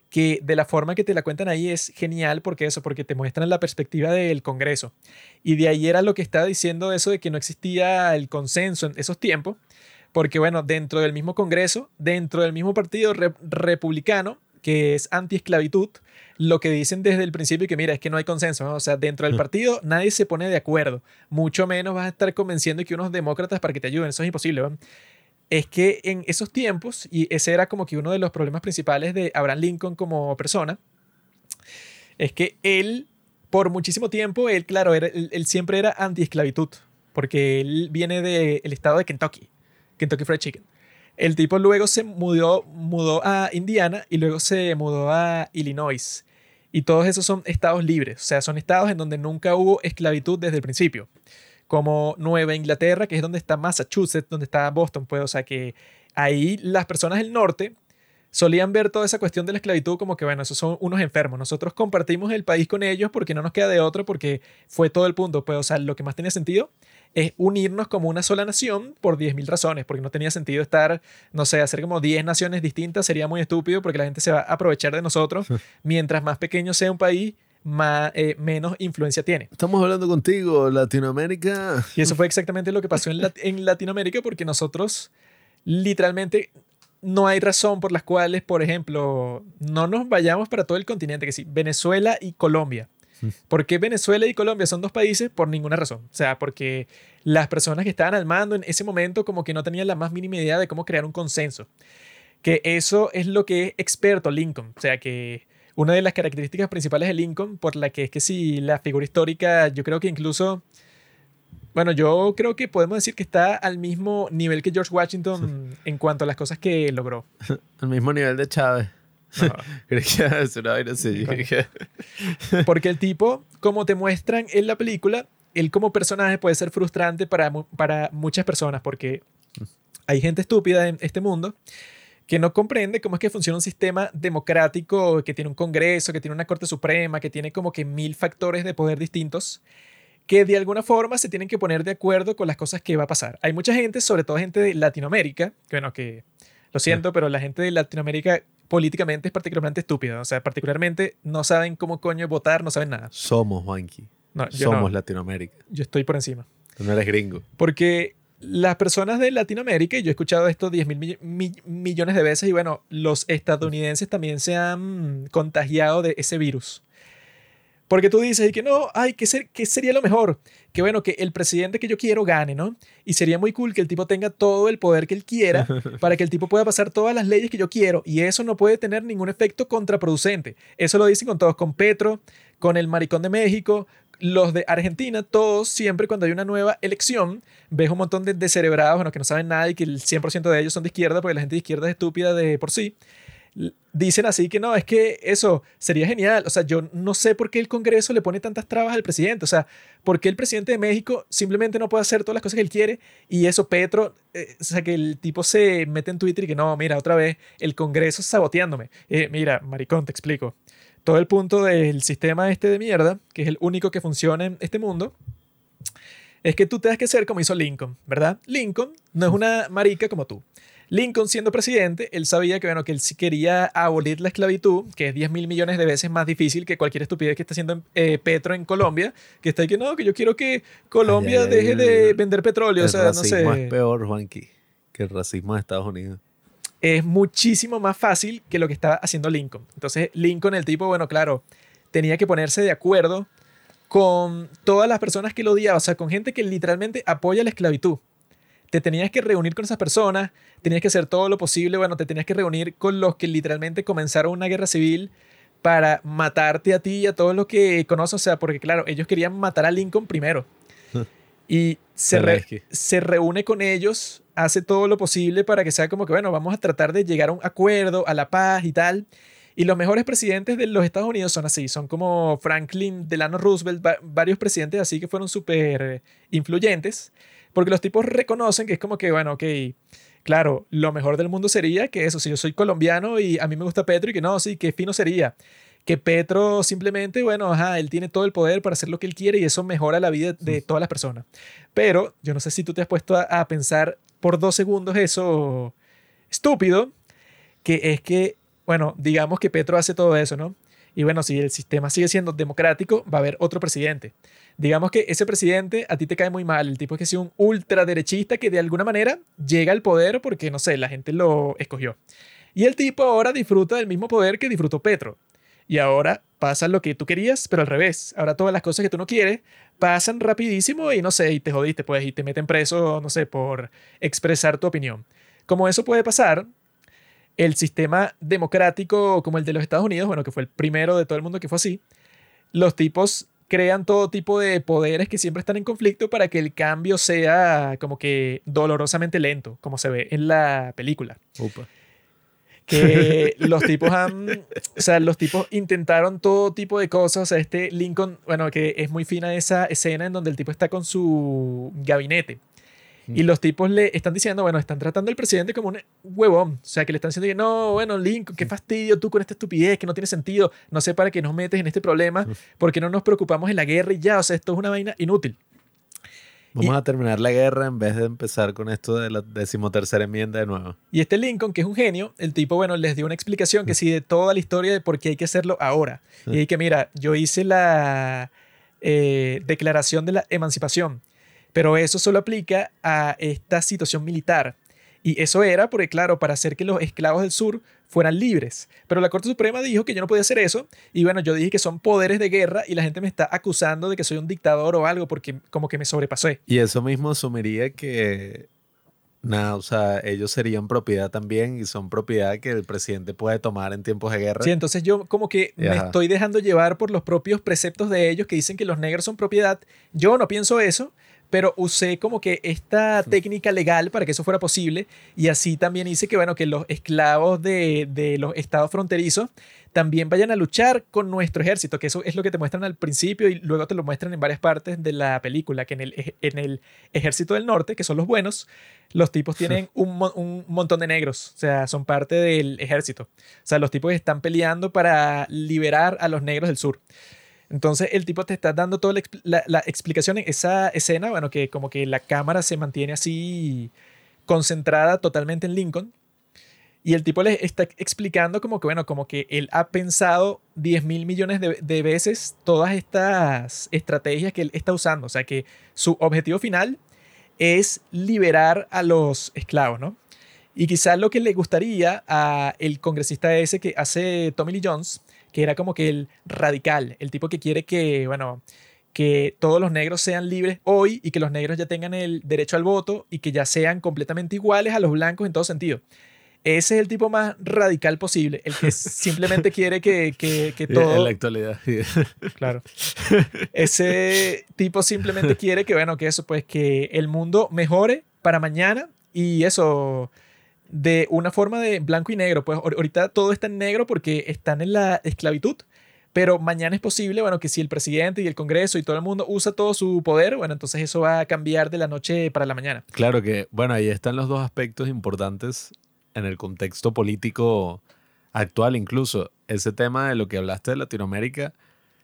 que de la forma que te la cuentan ahí es genial porque eso, porque te muestran la perspectiva del Congreso. Y de ahí era lo que estaba diciendo eso de que no existía el consenso en esos tiempos, porque bueno, dentro del mismo Congreso, dentro del mismo partido republicano, que es anti-esclavitud, lo que dicen desde el principio que mira, es que no hay consenso, o sea, dentro del partido nadie se pone de acuerdo, mucho menos vas a estar convenciendo que unos demócratas para que te ayuden, eso es imposible. Es que en esos tiempos, y ese era como que uno de los problemas principales de Abraham Lincoln como persona, es que él, por muchísimo tiempo, él, claro, era, él, siempre era anti-esclavitud, porque él viene del estado de Kentucky, Kentucky Fried Chicken. El tipo luego se mudó, mudó a Indiana y luego se mudó a Illinois. Y todos esos son estados libres, o sea, son estados en donde nunca hubo esclavitud desde el principio. Como Nueva Inglaterra, que es donde está Massachusetts, donde está Boston, pues, o sea, que ahí las personas del norte solían ver toda esa cuestión de la esclavitud como que, bueno, esos son unos enfermos. Nosotros compartimos el país con ellos porque no nos queda de otro, porque fue todo el punto. Pues, o sea, lo que más tenía sentido es unirnos como una sola nación por 10.000 razones, porque no tenía sentido estar, no sé, hacer como 10 naciones distintas, sería muy estúpido porque la gente se va a aprovechar de nosotros. Mientras más pequeño sea un país, más, eh, menos influencia tiene. Estamos hablando contigo, Latinoamérica. Y eso fue exactamente lo que pasó en, en Latinoamérica porque nosotros literalmente no hay razón por las cuales, por ejemplo, no nos vayamos para todo el continente, que sí, Venezuela y Colombia ¿Por qué Venezuela y Colombia son dos países? Por ninguna razón. O sea, porque las personas que estaban al mando en ese momento como que no tenían la más mínima idea de cómo crear un consenso. Que eso es lo que es experto Lincoln. O sea, que una de las características principales de Lincoln, por la que es que si la figura histórica, yo creo que incluso... Bueno, yo creo que podemos decir que está al mismo nivel que George Washington [laughs] en cuanto a las cosas que logró. al mismo nivel de Chávez. [laughs] Porque el tipo, como te muestran en la película, él como personaje puede ser frustrante para, para muchas personas porque hay gente estúpida en este mundo que no comprende cómo es que funciona un sistema democrático que tiene un Congreso, que tiene una Corte Suprema, que tiene como que mil factores de poder distintos que de alguna forma se tienen que poner de acuerdo con las cosas que va a pasar. Hay mucha gente, sobre todo gente de Latinoamérica, que bueno, que lo siento, pero la gente de Latinoamérica políticamente es particularmente estúpida. O sea, particularmente no saben cómo coño votar, no saben nada. Somos, Juanqui. No, Somos Latinoamérica. Yo estoy por encima. Tú no eres gringo. Porque las personas de Latinoamérica, y yo he escuchado esto 10 mil millones de veces, y bueno, los estadounidenses también se han contagiado de ese virus. Porque tú dices que no, ay, ¿qué, ser, ¿qué sería lo mejor? Que bueno, que el presidente que yo quiero gane, ¿no? Y sería muy cool que el tipo tenga todo el poder que él quiera [laughs] para que el tipo pueda pasar todas las leyes que yo quiero. Y eso no puede tener ningún efecto contraproducente. Eso lo dicen con todos, con Petro, con el maricón de México, los de Argentina, todos siempre cuando hay una nueva elección, ves un montón de descerebrados, bueno, que no saben nada y que el 100% de ellos son de izquierda, porque la gente de izquierda es estúpida de por sí dicen así que no, es que eso sería genial. O sea, yo no sé por qué el Congreso le pone tantas trabas al presidente. O sea, por qué el presidente de México simplemente no puede hacer todas las cosas que él quiere y eso, Petro, eh, o sea, que el tipo se mete en Twitter y que no, mira, otra vez el Congreso saboteándome. Eh, mira, maricón, te explico. Todo el punto del sistema este de mierda, que es el único que funciona en este mundo, es que tú tengas que ser como hizo Lincoln, ¿verdad? Lincoln no es una marica como tú. Lincoln siendo presidente, él sabía que, bueno, que él sí quería abolir la esclavitud, que es 10 mil millones de veces más difícil que cualquier estupidez que está haciendo eh, Petro en Colombia, que está ahí que no, que yo quiero que Colombia deje de vender petróleo. o sea, no sé. es peor, Juanqui, que el racismo de Estados Unidos. Es muchísimo más fácil que lo que estaba haciendo Lincoln. Entonces, Lincoln, el tipo, bueno, claro, tenía que ponerse de acuerdo con todas las personas que lo odiaban, o sea, con gente que literalmente apoya la esclavitud te tenías que reunir con esas personas, tenías que hacer todo lo posible, bueno, te tenías que reunir con los que literalmente comenzaron una guerra civil para matarte a ti y a todos los que conoces, o sea, porque claro, ellos querían matar a Lincoln primero. Y se, se reúne con ellos, hace todo lo posible para que sea como que, bueno, vamos a tratar de llegar a un acuerdo, a la paz y tal. Y los mejores presidentes de los Estados Unidos son así, son como Franklin Delano Roosevelt, varios presidentes así que fueron súper influyentes. Porque los tipos reconocen que es como que, bueno, ok, claro, lo mejor del mundo sería que eso, si yo soy colombiano y a mí me gusta Petro y que no, sí, qué fino sería. Que Petro simplemente, bueno, ajá, él tiene todo el poder para hacer lo que él quiere y eso mejora la vida de todas las personas. Pero yo no sé si tú te has puesto a, a pensar por dos segundos eso estúpido, que es que, bueno, digamos que Petro hace todo eso, ¿no? Y bueno, si el sistema sigue siendo democrático, va a haber otro presidente digamos que ese presidente a ti te cae muy mal, el tipo es que es un ultraderechista que de alguna manera llega al poder porque, no sé, la gente lo escogió. Y el tipo ahora disfruta del mismo poder que disfrutó Petro. Y ahora pasa lo que tú querías, pero al revés. Ahora todas las cosas que tú no quieres pasan rapidísimo y no sé, y te jodiste, pues, y te meten preso, no sé, por expresar tu opinión. Como eso puede pasar, el sistema democrático como el de los Estados Unidos, bueno, que fue el primero de todo el mundo que fue así, los tipos crean todo tipo de poderes que siempre están en conflicto para que el cambio sea como que dolorosamente lento, como se ve en la película. Que [laughs] los tipos han, o sea, los tipos intentaron todo tipo de cosas. O sea, este Lincoln, bueno, que es muy fina esa escena en donde el tipo está con su gabinete y los tipos le están diciendo, bueno, están tratando al presidente como un huevón. O sea, que le están diciendo que no, bueno, Lincoln, qué fastidio tú con esta estupidez, que no tiene sentido. No sé para qué nos metes en este problema, porque no nos preocupamos en la guerra y ya. O sea, esto es una vaina inútil. Vamos a terminar la guerra en vez de empezar con esto de la decimotercera enmienda de nuevo. Y este Lincoln, que es un genio, el tipo, bueno, les dio una explicación que sí de toda la historia de por qué hay que hacerlo ahora. Y que, mira, yo hice la eh, declaración de la emancipación pero eso solo aplica a esta situación militar. Y eso era porque, claro, para hacer que los esclavos del sur fueran libres. Pero la Corte Suprema dijo que yo no podía hacer eso. Y bueno, yo dije que son poderes de guerra y la gente me está acusando de que soy un dictador o algo porque como que me sobrepasé. Y eso mismo asumiría que Nada, o sea, ellos serían propiedad también y son propiedad que el presidente puede tomar en tiempos de guerra. Sí, entonces yo como que me estoy dejando llevar por los propios preceptos de ellos que dicen que los negros son propiedad. Yo no pienso eso pero usé como que esta técnica legal para que eso fuera posible y así también hice que, bueno, que los esclavos de, de, los estados fronterizos también vayan a luchar con nuestro ejército, que eso es lo que te muestran al principio y luego te lo muestran en varias partes de la película, que en el, en el ejército del norte, que son los buenos, los tipos tienen un, un montón de negros, o sea, son parte del ejército. O sea, los tipos están peleando para liberar a los negros del sur. Entonces el tipo te está dando toda la, explicación en esa escena, bueno, que como que la cámara se mantiene así concentrada totalmente en Lincoln. Y el tipo le está explicando como que, bueno, como que él ha pensado 10 mil millones de, de, veces todas estas estrategias que él está usando. O sea que su objetivo final es liberar a los esclavos, ¿no? Y quizás lo que le gustaría a el congresista ese que hace Tommy Lee Jones que era como que el radical, el tipo que quiere que, bueno, que todos los negros sean libres hoy y que los negros ya tengan el derecho al voto y que ya sean completamente iguales a los blancos en todo sentido. Ese es el tipo más radical posible, el que [laughs] simplemente quiere que, que, que todo... En la actualidad. [laughs] Claro. Ese tipo simplemente quiere que, bueno, que eso, pues que el mundo mejore para mañana y eso, de una forma de blanco y negro. Pues ahorita todo está en negro porque están en la esclavitud, pero mañana es posible, bueno, que si el presidente y el Congreso y todo el mundo usa todo su poder, bueno, entonces eso va a cambiar de la noche para la mañana. Claro que, bueno, ahí están los dos aspectos importantes en el contexto político actual incluso. Ese tema de lo que hablaste de Latinoamérica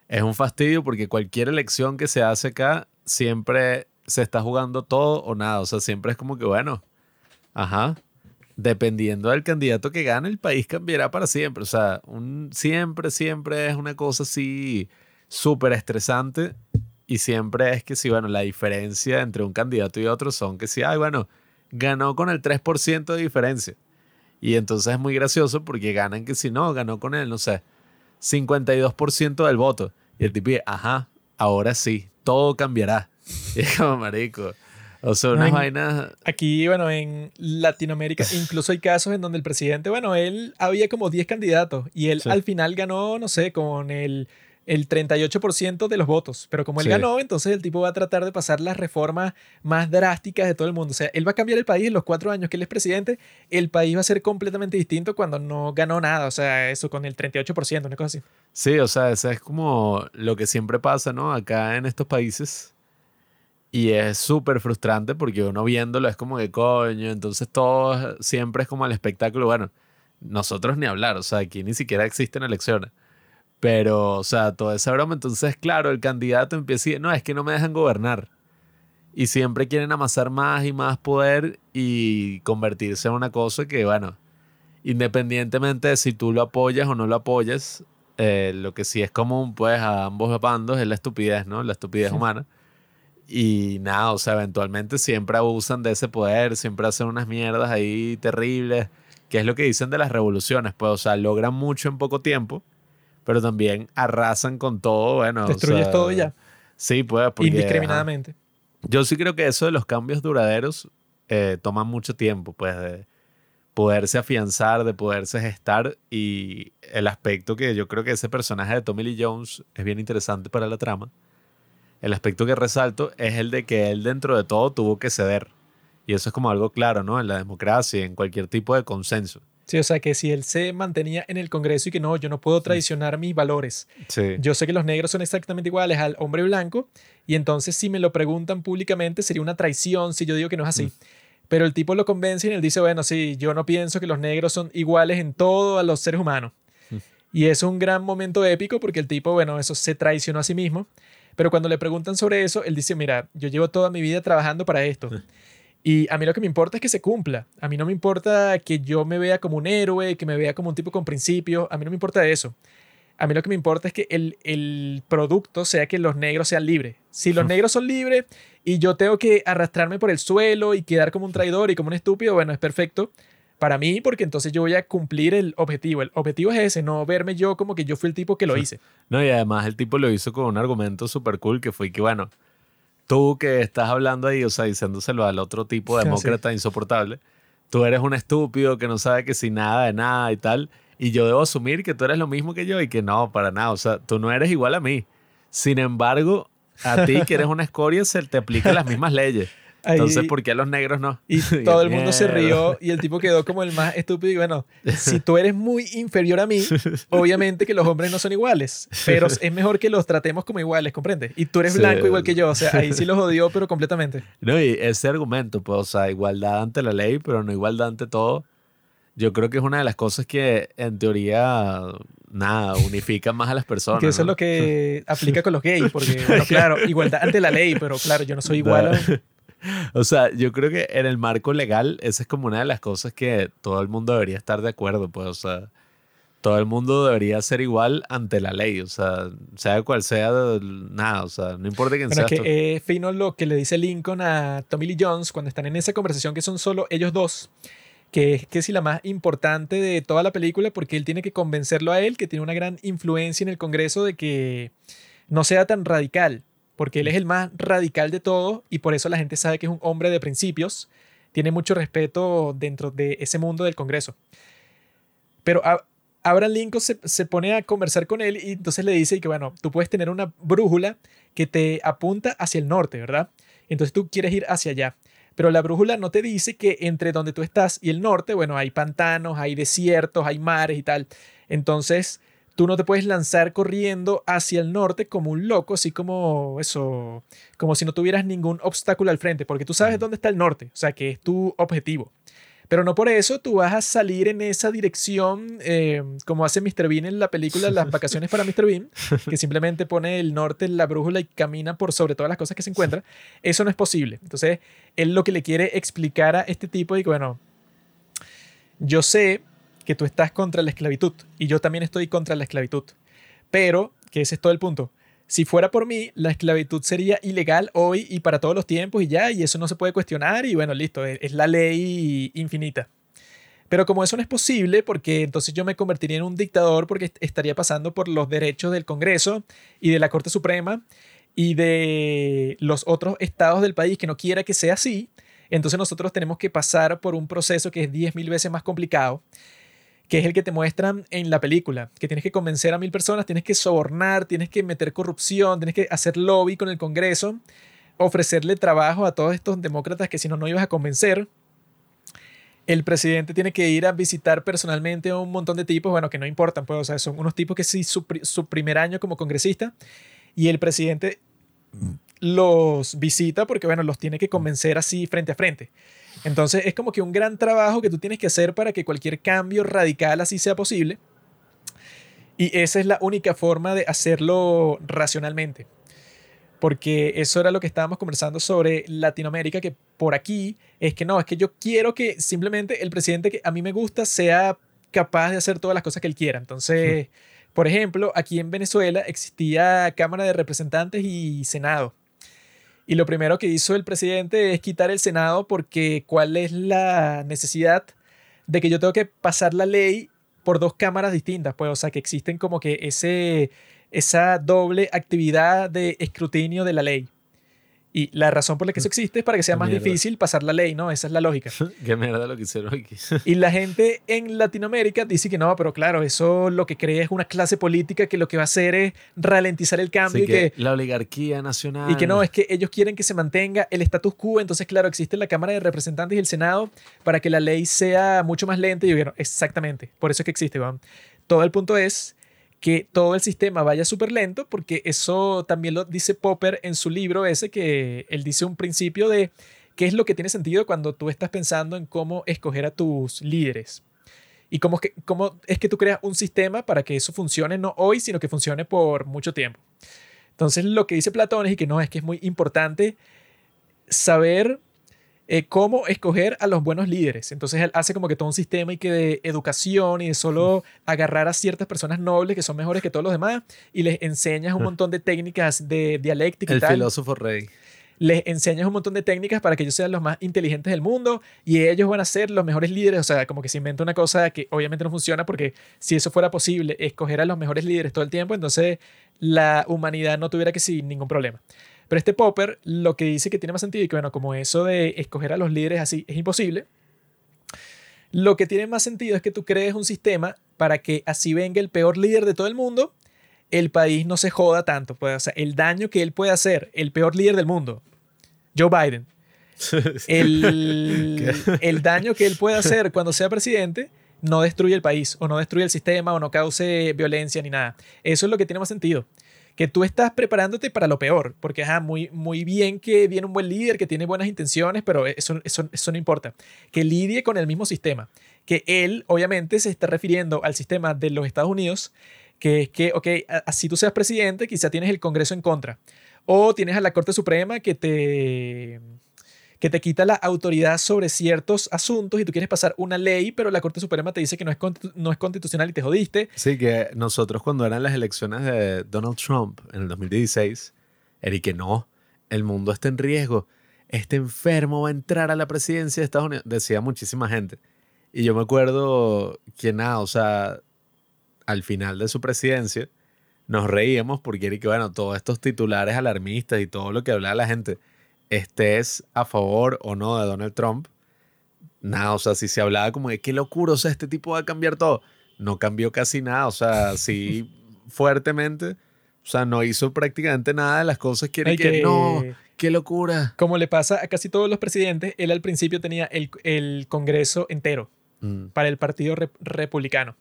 es un fastidio porque cualquier elección que se hace acá siempre se está jugando todo o nada. O sea, siempre es como que, bueno, ajá, dependiendo del candidato que gane, el país cambiará para siempre. O sea, un, siempre, siempre es una cosa así súper estresante y siempre es que si, bueno, la diferencia entre un candidato y otro son que si, ay, bueno, ganó con el 3% de diferencia. Y entonces es muy gracioso porque ganan que si no, ganó con él, no sé, 52% del voto. Y el tipo dice, ajá, ahora sí, todo cambiará. [laughs] Y es como marico. O sea, unas vainas. Aquí, bueno, en Latinoamérica [laughs] incluso hay casos en donde el presidente, bueno, él había como 10 candidatos y él al final ganó, no sé, con el, el 38% de los votos. Pero como él ganó, entonces el tipo va a tratar de pasar las reformas más drásticas de todo el mundo. O sea, él va a cambiar el país en los cuatro años que él es presidente. El país va a ser completamente distinto cuando no ganó nada. O sea, eso con el 38%, una cosa así. Sí, o sea, eso es como lo que siempre pasa, ¿no? Acá en estos países y es súper frustrante porque uno viéndolo es como que coño, entonces todo siempre es como el espectáculo. Bueno, nosotros ni hablar, o sea, aquí ni siquiera existen elecciones. Pero, o sea, toda esa broma, entonces, claro, el candidato empieza decir, no, es que no me dejan gobernar. Y siempre quieren amasar más y más poder y convertirse en una cosa que, bueno, independientemente de si tú lo apoyas o no lo apoyas, eh, lo que sí es común, pues, a ambos bandos es la estupidez, ¿no? La estupidez humana. Y nada, o sea, eventualmente siempre abusan de ese poder, siempre hacen unas mierdas ahí terribles, que es lo que dicen de las revoluciones, pues, o sea, logran mucho en poco tiempo, pero también arrasan con todo, bueno. Destruyes todo ya. Sí, pues. Indiscriminadamente. Yo sí creo que eso de los cambios duraderos eh, toma mucho tiempo, pues, de poderse afianzar, de poderse gestar y el aspecto que yo creo que ese personaje de Tommy Lee Jones es bien interesante para la trama el aspecto que resalto es el de que él dentro de todo tuvo que ceder. Y eso es como algo claro, ¿no? En la democracia, en cualquier tipo de consenso. Sí, o sea que si él se mantenía en el Congreso y que no, yo no puedo traicionar mis valores. Sí. Yo sé que los negros son exactamente iguales al hombre blanco y entonces si me lo preguntan públicamente sería una traición si yo digo que no es así. Mm. Pero el tipo lo convence y él dice, bueno, sí, yo no pienso que los negros son iguales en todo a los seres humanos. Mm. Y es un gran momento épico porque el tipo, bueno, eso se traicionó a sí mismo. Pero cuando le preguntan sobre eso, él dice, mira, yo llevo toda mi vida trabajando para esto. Y a mí lo que me importa es que se cumpla. A mí no me importa que yo me vea como un héroe, que me vea como un tipo con principios. A mí no me importa eso. A mí lo que me importa es que el, el producto sea que los negros sean libres. Si los [laughs] negros son libres y yo tengo que arrastrarme por el suelo y quedar como un traidor y como un estúpido, bueno, es perfecto para mí, porque entonces yo voy a cumplir el objetivo. El objetivo es ese, no verme yo como que yo fui el tipo que lo [laughs] hice. No, y además el tipo lo hizo con un argumento súper cool que fue que, bueno, tú que estás hablando ahí, o sea, diciéndoselo al otro tipo [laughs] de demócrata insoportable, tú eres un estúpido que no sabe que si nada de nada y tal, y yo debo asumir que tú eres lo mismo que yo y que no, para nada, o sea, tú no eres igual a mí. Sin embargo, a ti que eres una escoria se te aplican las mismas leyes. Entonces, ¿por qué a los negros no? Y [laughs] todo el mundo se rió y el tipo quedó como el más estúpido. Y bueno, [laughs] si tú eres muy inferior a mí, obviamente que los hombres no son iguales, pero es mejor que los tratemos como iguales, ¿comprendes? Y tú eres blanco igual que yo, o sea, ahí sí los odió, pero completamente. No, y ese argumento, pues, o sea, igualdad ante la ley, pero no igualdad ante todo, yo creo que es una de las cosas que en teoría nada, unifica más a las personas. Que eso es lo que aplica con los gays, porque, bueno, [laughs] claro, igualdad ante la ley, pero claro, yo no soy igual a... [laughs] O sea, yo creo que en el marco legal, esa es como una de las cosas que todo el mundo debería estar de acuerdo, pues, o sea, todo el mundo debería ser igual ante la ley, o sea, sea cual sea, nada, o sea, no importa quién sea. Es que es fino lo que le dice Lincoln a Tommy Lee Jones cuando están en esa conversación que son solo ellos dos, que es que es la más importante de toda la película porque él tiene que convencerlo a él, que tiene una gran influencia en el Congreso de que no sea tan radical porque él es el más radical de todo y por eso la gente sabe que es un hombre de principios, tiene mucho respeto dentro de ese mundo del Congreso. Pero Abraham Lincoln se, pone a conversar con él y entonces le dice que, bueno, tú puedes tener una brújula que te apunta hacia el norte, ¿verdad? Entonces tú quieres ir hacia allá. pero la brújula no te dice que entre donde tú estás y el norte, bueno, hay pantanos, hay desiertos, hay mares y tal. Entonces, tú no te puedes lanzar corriendo hacia el norte como un loco, así como eso, como si no tuvieras ningún obstáculo al frente, porque tú sabes dónde está el norte, o sea, que es tu objetivo. Pero no por eso tú vas a salir en esa dirección eh, como hace Mr. Bean en la película Las vacaciones para Mr. Bean, [laughs] que simplemente pone el norte en la brújula y camina por sobre todas las cosas que se encuentra. Eso no es posible. Entonces, él lo que le quiere explicar a este tipo y bueno, yo sé que tú estás contra la esclavitud y yo también estoy contra la esclavitud, pero, que ese es todo el punto, si fuera por mí, la esclavitud sería ilegal hoy y para todos los tiempos y ya, y eso no se puede cuestionar y bueno, listo, es la ley infinita. Pero como eso no es posible, porque entonces yo me convertiría en un dictador porque estaría pasando por los derechos del Congreso y de la Corte Suprema y de los otros estados del país que no quiera que sea así, entonces nosotros tenemos que pasar por un proceso que es 10.000 veces más complicado que es el que te muestran en la película, que tienes que convencer a mil personas, tienes que sobornar, tienes que meter corrupción, tienes que hacer lobby con el Congreso, ofrecerle trabajo a todos estos demócratas que si no, no ibas a convencer. El presidente tiene que ir a visitar personalmente a un montón de tipos, bueno, que no importan, pues, o sea, son unos tipos que sí, su, su primer año como congresista, y el presidente los visita porque, bueno, los tiene que convencer así frente a frente. Entonces es como que un gran trabajo que tú tienes que hacer para que cualquier cambio radical así sea posible. Y esa es la única forma de hacerlo racionalmente. Porque eso era lo que estábamos conversando sobre Latinoamérica, que por aquí es que no, es que yo quiero que simplemente el presidente que a mí me gusta sea capaz de hacer todas las cosas que él quiera. Entonces, por ejemplo, aquí en Venezuela existía Cámara de Representantes y Senado. Y lo primero que hizo el presidente es quitar el Senado porque cuál es la necesidad de que yo tengo que pasar la ley por dos cámaras distintas, pues, o sea, que existen como que ese, esa doble actividad de escrutinio de la ley. Y la razón por la que eso existe es para que sea [laughs] más difícil pasar la ley, ¿no? Esa es la lógica. [laughs] Qué mierda lo que hicieron aquí. y la gente en Latinoamérica dice que no, pero claro, eso lo que cree es una clase política que lo que va a hacer es ralentizar el cambio. y que, la oligarquía nacional. Y que no, es que ellos quieren que se mantenga el status quo. Entonces, claro, existe la Cámara de Representantes y el Senado para que la ley sea mucho más lenta. Y bueno, exactamente, por eso es que existe, Juan. Todo el punto es que todo el sistema vaya súper lento, porque eso también lo dice Popper en su libro ese, que él dice un principio de qué es lo que tiene sentido cuando tú estás pensando en cómo escoger a tus líderes. Y cómo, que, cómo es que tú creas un sistema para que eso funcione no hoy, sino que funcione por mucho tiempo. Entonces lo que dice Platón es que no, es que es muy importante saber eh, cómo escoger a los buenos líderes. Entonces él hace como que todo un sistema y que de educación y de solo agarrar a ciertas personas nobles que son mejores que todos los demás y les enseñas un montón de técnicas de dialéctica. El y tal. filósofo rey. Les enseñas un montón de técnicas para que ellos sean los más inteligentes del mundo y ellos van a ser los mejores líderes. O sea, como que se inventa una cosa que obviamente no funciona porque si eso fuera posible, escoger a los mejores líderes todo el tiempo, entonces la humanidad no tuviera que sin ningún problema. Pero este Popper lo que dice que tiene más sentido y que, bueno, como eso de escoger a los líderes así es imposible, lo que tiene más sentido es que tú crees un sistema para que así venga el peor líder de todo el mundo, el país no se joda tanto. Pues, o sea, el daño que él puede hacer, el peor líder del mundo, Joe Biden, [laughs] el, el daño que él puede hacer cuando sea presidente no destruye el país o no destruye el sistema o no cause violencia ni nada. Eso es lo que tiene más sentido que tú estás preparándote para lo peor, porque es muy, muy bien que viene un buen líder, que tiene buenas intenciones, pero eso, eso, eso no importa. Que lidie con el mismo sistema, que él obviamente se está refiriendo al sistema de los Estados Unidos, que es que, ok, así tú seas presidente, quizá tienes el Congreso en contra, o tienes a la Corte Suprema que te que te quita la autoridad sobre ciertos asuntos y tú quieres pasar una ley, pero la Corte Suprema te dice que no es, no es constitucional y te jodiste. Sí, que nosotros cuando eran las elecciones de Donald Trump en el 2016, era que no, el mundo está en riesgo, este enfermo va a entrar a la presidencia de Estados Unidos, decía muchísima gente. Y yo me acuerdo que nada, o sea, al final de su presidencia, nos reíamos porque era que, bueno, todos estos titulares alarmistas y todo lo que hablaba la gente estés a favor o no de Donald Trump, nada, o sea, si se hablaba como de qué locura, o sea, este tipo va a cambiar todo, no cambió casi nada, o sea, sí [laughs] fuertemente, o sea, no hizo prácticamente nada de las cosas que, que, no, ¡Qué locura! Como le pasa a casi todos los presidentes, él al principio tenía el, Congreso entero mm. para el Partido Republicano.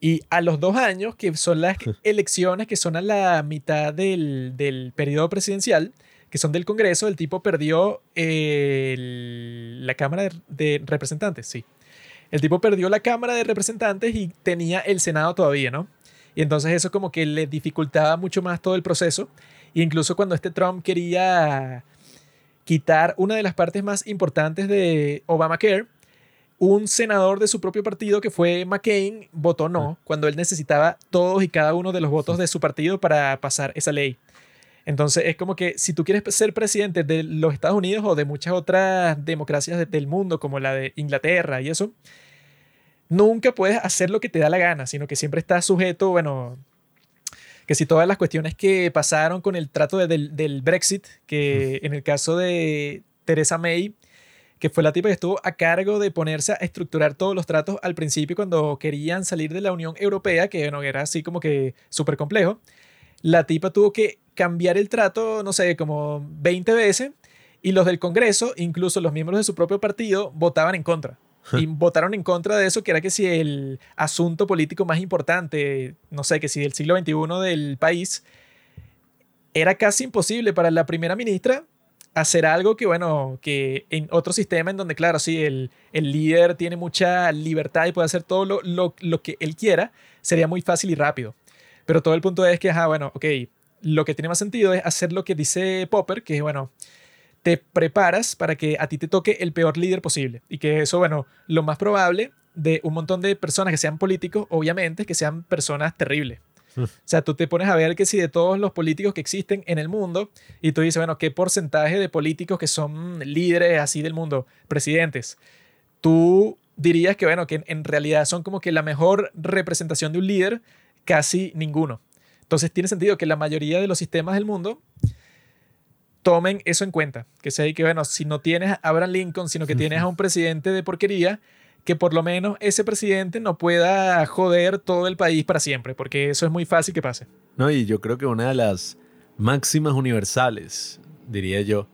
Y a los dos años, que son las [laughs] elecciones que son a la mitad del, del periodo presidencial, que son del Congreso, el tipo perdió la Cámara de, Representantes, sí. El tipo perdió la Cámara de Representantes y tenía el Senado todavía, ¿no? Y entonces eso como que le dificultaba mucho más todo el proceso. E incluso cuando este Trump quería quitar una de las partes más importantes de Obamacare, un senador de su propio partido, que fue McCain, votó no, cuando él necesitaba todos y cada uno de los votos de su partido para pasar esa ley. Entonces es como que si tú quieres ser presidente de los Estados Unidos o de muchas otras democracias del mundo, como la de Inglaterra y eso, nunca puedes hacer lo que te da la gana, sino que siempre estás sujeto, bueno, que si todas las cuestiones que pasaron con el trato del, del Brexit, que en el caso de Theresa May, que fue la tipa que estuvo a cargo de ponerse a estructurar todos los tratos al principio cuando querían salir de la Unión Europea, que bueno, era así como que súper complejo. La tipa tuvo que cambiar el trato, no sé, como 20 veces, y los del Congreso, incluso los miembros de su propio partido, votaban en contra. Y votaron en contra de eso, que era que si el asunto político más importante, no sé, que si del siglo XXI del país, era casi imposible para la primera ministra hacer algo que, bueno, que en otro sistema en donde, claro, sí, el, el líder tiene mucha libertad y puede hacer todo lo, lo, lo, que él quiera, sería muy fácil y rápido. Pero todo el punto es que, ajá, bueno, ok, lo que tiene más sentido es hacer lo que dice Popper, que es, bueno, te preparas para que a ti te toque el peor líder posible. Y que eso, bueno, lo más probable de un montón de personas que sean políticos, obviamente, que sean personas terribles. O sea, tú te pones a ver que si de todos los políticos que existen en el mundo, y tú dices, bueno, ¿qué porcentaje de políticos que son líderes así del mundo, presidentes? Tú dirías que, bueno, que en realidad son como que la mejor representación de un líder, casi ninguno. Entonces tiene sentido que la mayoría de los sistemas del mundo tomen eso en cuenta. Que sea que, bueno, si no tienes a Abraham Lincoln, sino que tienes a un presidente de porquería, que por lo menos ese presidente no pueda joder todo el país para siempre, porque eso es muy fácil que pase. No, y yo creo que una de las máximas universales, diría yo,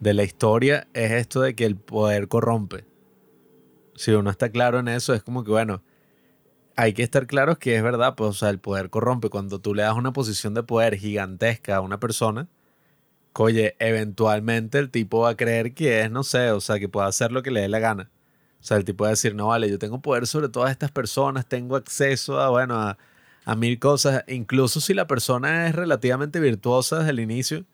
de la historia es esto de que el poder corrompe. Si uno está claro en eso, es como que, bueno, hay que estar claros que es verdad, pues, o sea, el poder corrompe. Cuando tú le das una posición de poder gigantesca a una persona, oye, eventualmente el tipo va a creer que es, no sé, o sea, que puede hacer lo que le dé la gana. O sea, el tipo va a decir, no, vale, yo tengo poder sobre todas estas personas, tengo acceso a, bueno, a, a mil cosas. Incluso si la persona es relativamente virtuosa desde el inicio,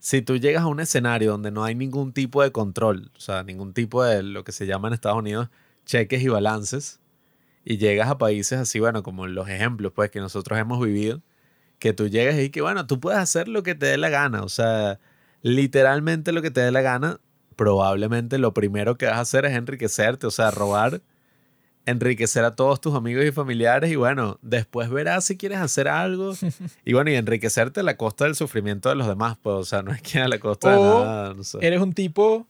si tú llegas a un escenario donde no hay ningún tipo de control, o sea, ningún tipo de lo que se llama en Estados Unidos cheques y balances, y llegas a países así, bueno, como los ejemplos pues que nosotros hemos vivido, que tú llegas y que, bueno, tú puedes hacer lo que te dé la gana, o sea, literalmente lo que te dé la gana, probablemente lo primero que vas a hacer es enriquecerte, o sea, robar, enriquecer a todos tus amigos y familiares y bueno, después verás si quieres hacer algo [laughs] y bueno, y enriquecerte a la costa del sufrimiento de los demás, pues, o sea, no es que a la costa de nada, no sé. Eres un tipo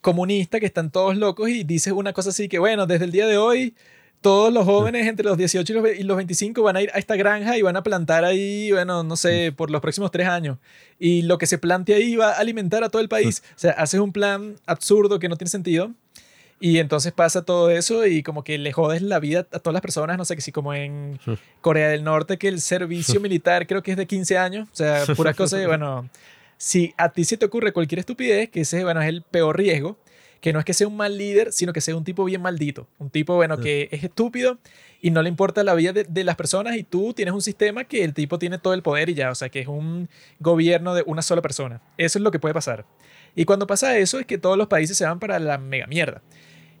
comunista que están todos locos y dices una cosa así que, bueno, desde el día de hoy todos los jóvenes entre los 18 y los 25 van a ir a esta granja y van a plantar ahí, bueno, no sé, por los próximos tres años. Y lo que se plante ahí va a alimentar a todo el país. O sea, haces un plan absurdo que no tiene sentido. Y entonces pasa todo eso y como que le jodes la vida a todas las personas, no sé, que si como en Corea del Norte, que el servicio militar creo que es de 15 años, o sea, puras cosas, [laughs] bueno, si a ti se te ocurre cualquier estupidez, que ese, bueno, es el peor riesgo, que no es que sea un mal líder, sino que sea un tipo bien maldito. Un tipo, bueno, que es estúpido y no le importa la vida de, las personas y tú tienes un sistema que el tipo tiene todo el poder y ya, o sea, que es un gobierno de una sola persona. Eso es lo que puede pasar. Y cuando pasa eso es que todos los países se van para la mega mierda.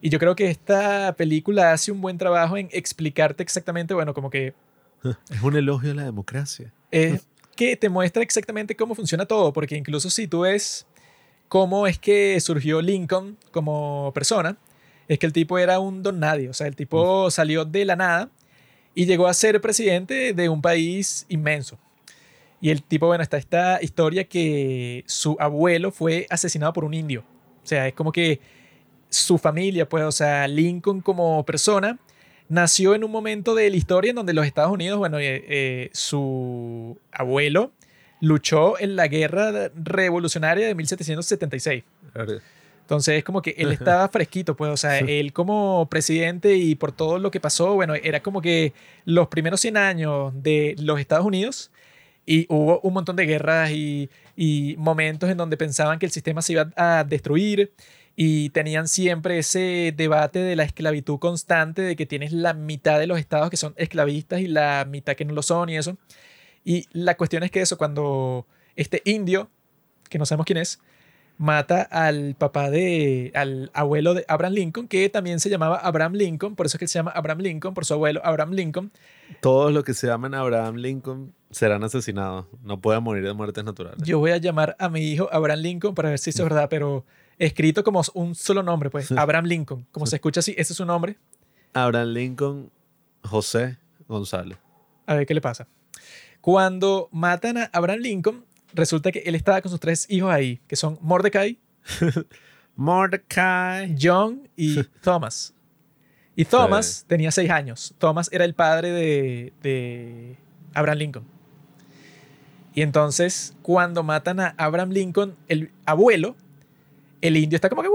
Y yo creo que esta película hace un buen trabajo en explicarte exactamente, bueno, como que... [laughs] Es un elogio a la democracia. Es que te muestra exactamente cómo funciona todo, porque incluso si tú ves cómo es que surgió Lincoln como persona, es que el tipo era un don nadie, o sea, el tipo salió de la nada y llegó a ser presidente de un país inmenso. Y el tipo, bueno, está esta historia que su abuelo fue asesinado por un indio. O sea, es como que su familia, pues, o sea, Lincoln como persona nació en un momento de la historia en donde los Estados Unidos, bueno, eh, eh, su abuelo luchó en la guerra revolucionaria de 1776. Entonces es como que él estaba [laughs] fresquito, pues, o sea, él como presidente y por todo lo que pasó, bueno, era como que los primeros 100 años de los Estados Unidos y hubo un montón de guerras y, y momentos en donde pensaban que el sistema se iba a destruir y tenían siempre ese debate de la esclavitud constante, de que tienes la mitad de los estados que son esclavistas y la mitad que no lo son y eso. Y la cuestión es que eso, cuando este indio, que no sabemos quién es, mata al papá de, al abuelo de Abraham Lincoln, que también se llamaba Abraham Lincoln, por eso es que se llama Abraham Lincoln, por su abuelo Abraham Lincoln. Todos los que se llaman Abraham Lincoln serán asesinados, no pueden morir de muertes naturales. Yo voy a llamar a mi hijo Abraham Lincoln para ver si eso es verdad, pero escrito como un solo nombre, pues, [laughs] Abraham Lincoln. Como se escucha así, ese es su nombre. Abraham Lincoln José González. A ver qué le pasa. Cuando matan a Abraham Lincoln, resulta que él estaba con sus tres hijos ahí, que son Mordecai, [laughs] Mordecai, John y [laughs] Thomas. Y Thomas tenía seis años. Thomas era el padre de, de Abraham Lincoln. Y entonces, cuando matan a Abraham Lincoln, el abuelo el indio está como que...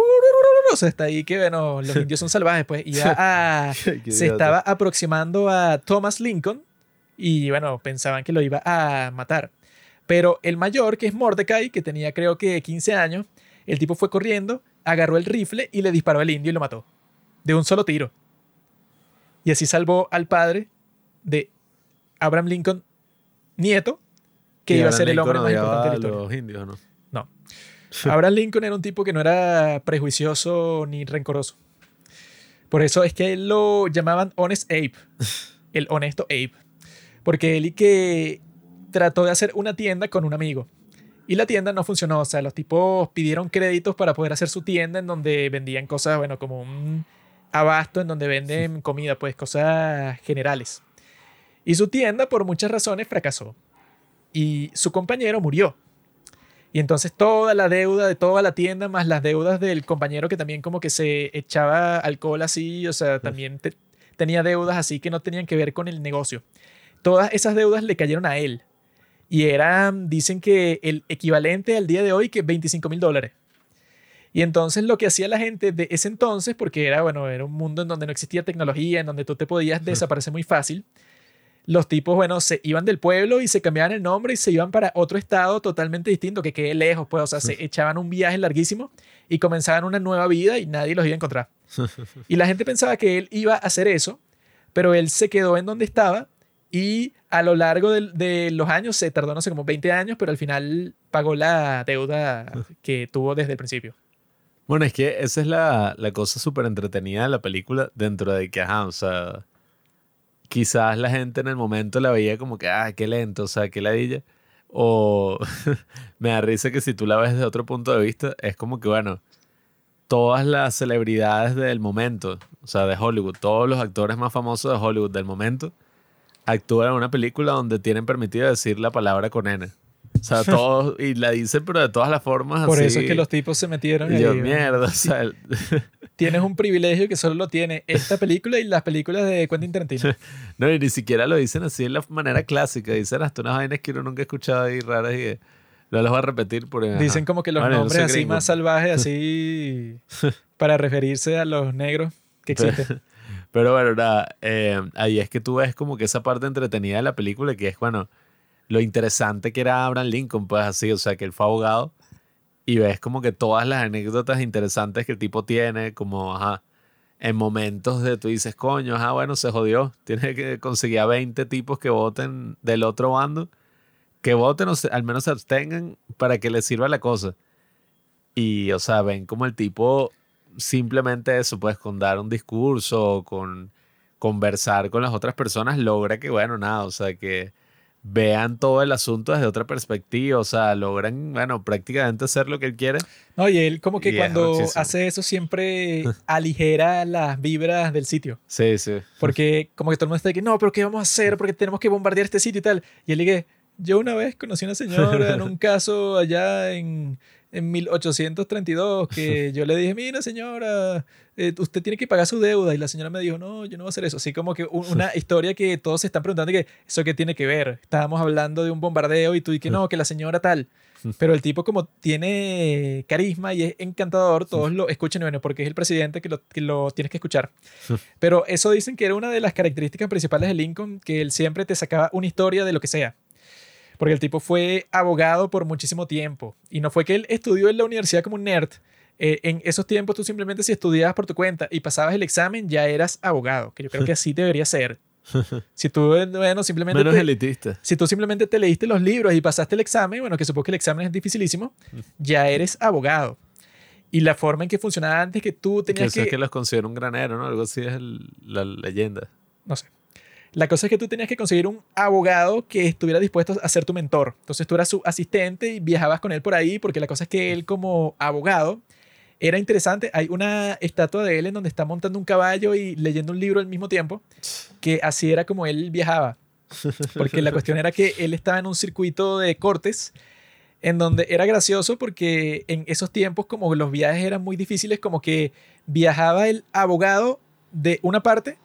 O sea, está ahí que, bueno, los [laughs] indios son salvajes, pues. Y ya se estaba aproximando a Thomas Lincoln y, bueno, pensaban que lo iba a matar. Pero el mayor, que es Mordecai, que tenía creo que 15 años, el tipo fue corriendo, agarró el rifle y le disparó al indio y lo mató. De un solo tiro. Y así salvó al padre de Abraham Lincoln, nieto, que iba a ser el hombre más importante de la Los indios, ¿no? Abraham Lincoln era un tipo que no era prejuicioso ni rencoroso. Por eso es que lo llamaban Honest Ape, el honesto Ape. Porque él y que trató de hacer una tienda con un amigo. Y la tienda no funcionó. O sea, los tipos pidieron créditos para poder hacer su tienda en donde vendían cosas, bueno, como un abasto en donde venden comida, pues cosas generales. Y su tienda, por muchas razones, fracasó. Y su compañero murió. Y entonces toda la deuda de toda la tienda, más las deudas del compañero que también como que se echaba alcohol así, o sea, también tenía deudas así que no tenían que ver con el negocio. Todas esas deudas le cayeron a él. Y eran, dicen que el equivalente al día de hoy que 25 mil dólares. Y entonces lo que hacía la gente de ese entonces, porque era, bueno, era un mundo en donde no existía tecnología, en donde tú te podías desaparecer muy fácil, los tipos, bueno, se iban del pueblo y se cambiaban el nombre y se iban para otro estado totalmente distinto, que quede lejos, pues, o sea, se echaban un viaje larguísimo y comenzaban una nueva vida y nadie los iba a encontrar. [laughs] Y la gente pensaba que él iba a hacer eso, pero él se quedó en donde estaba y a lo largo de, los años, se tardó, no sé, como 20 años, pero al final pagó la deuda que tuvo desde el principio. Bueno, es que esa es la, la cosa súper entretenida de la película, dentro de que, ajá, o sea quizás la gente en el momento la veía como que, ah, qué lento, o sea, qué ladilla. O [laughs] me da risa que si tú la ves desde otro punto de vista, es como que, bueno, todas las celebridades del momento, o sea, de Hollywood, todos los actores más famosos de Hollywood del momento, actúan en una película donde tienen permitido decir la palabra con N. O sea, [laughs] todos, y la dicen, pero de todas las formas. Por eso es que los tipos se metieron. Y yo, mierda, o sea. [laughs] Tienes un privilegio que solo lo tiene esta película y las películas de Quentin Tarantino. [laughs] no, y ni siquiera lo dicen así en la manera clásica. Dicen hasta unas vainas que uno nunca ha escuchado ahí raras y que no las voy a repetir. Por, Dicen como que los nombres así más salvajes, así para referirse a los negros que existen. Pero bueno, nada, eh, ahí es que tú ves como que esa parte entretenida de la película, que es, bueno, lo interesante que era Abraham Lincoln, pues así, o sea, que él fue abogado y ves como que todas las anécdotas interesantes que el tipo tiene, como, ajá, en momentos de tú dices, coño, ajá, bueno, se jodió, tiene que conseguir a 20 tipos que voten del otro bando, que voten o al menos se abstengan para que les sirva la cosa. Y, o sea, ven como el tipo simplemente eso, pues con dar un discurso, con conversar con las otras personas, logra que, bueno, nada, o sea, que vean todo el asunto desde otra perspectiva, o sea, logran, bueno, prácticamente hacer lo que él quiere. No, y él como que cuando hace eso siempre [laughs] aligera las vibras del sitio. Sí, sí. Porque como que todo el mundo está que, no, pero ¿qué vamos a hacer? Porque tenemos que bombardear este sitio y tal. Y él dice, yo una vez conocí a una señora [laughs] en un caso allá en, en 1832 que [laughs] yo le dije, mira señora, eh, usted tiene que pagar su deuda. Y la señora me dijo, no, yo no voy a hacer eso. Así como que [laughs] una historia que todos se están preguntando que eso qué tiene que ver. Estábamos hablando de un bombardeo y tú y que no, que la señora tal. [laughs] Pero el tipo como tiene carisma y es encantador, todos lo escuchan bueno, porque es el presidente que lo, que lo tienes que escuchar. Pero eso dicen que era una de las características principales de Lincoln, que él siempre te sacaba una historia de lo que sea. Porque el tipo fue abogado por muchísimo tiempo. Y no fue que él estudió en la universidad como un nerd. Eh, en esos tiempos tú simplemente si estudiabas por tu cuenta y pasabas el examen ya eras abogado, que yo creo que así debería ser. [laughs] Si tú, bueno, simplemente... Menos elitista. Si tú simplemente te leíste los libros y pasaste el examen, bueno, que supongo que el examen es dificilísimo, ya eres abogado. Y la forma en que funcionaba antes que tú tenías que... que... es que los considera un granero, ¿no? Algo así es la leyenda. No sé. La cosa es que tú tenías que conseguir un abogado que estuviera dispuesto a ser tu mentor. Entonces tú eras su asistente y viajabas con él por ahí, porque la cosa es que él como abogado era interesante. Hay una estatua de él en donde está montando un caballo y leyendo un libro al mismo tiempo, que así era como él viajaba. Porque la cuestión era que él estaba en un circuito de cortes en donde era gracioso porque en esos tiempos como los viajes eran muy difíciles, como que viajaba el abogado de una parte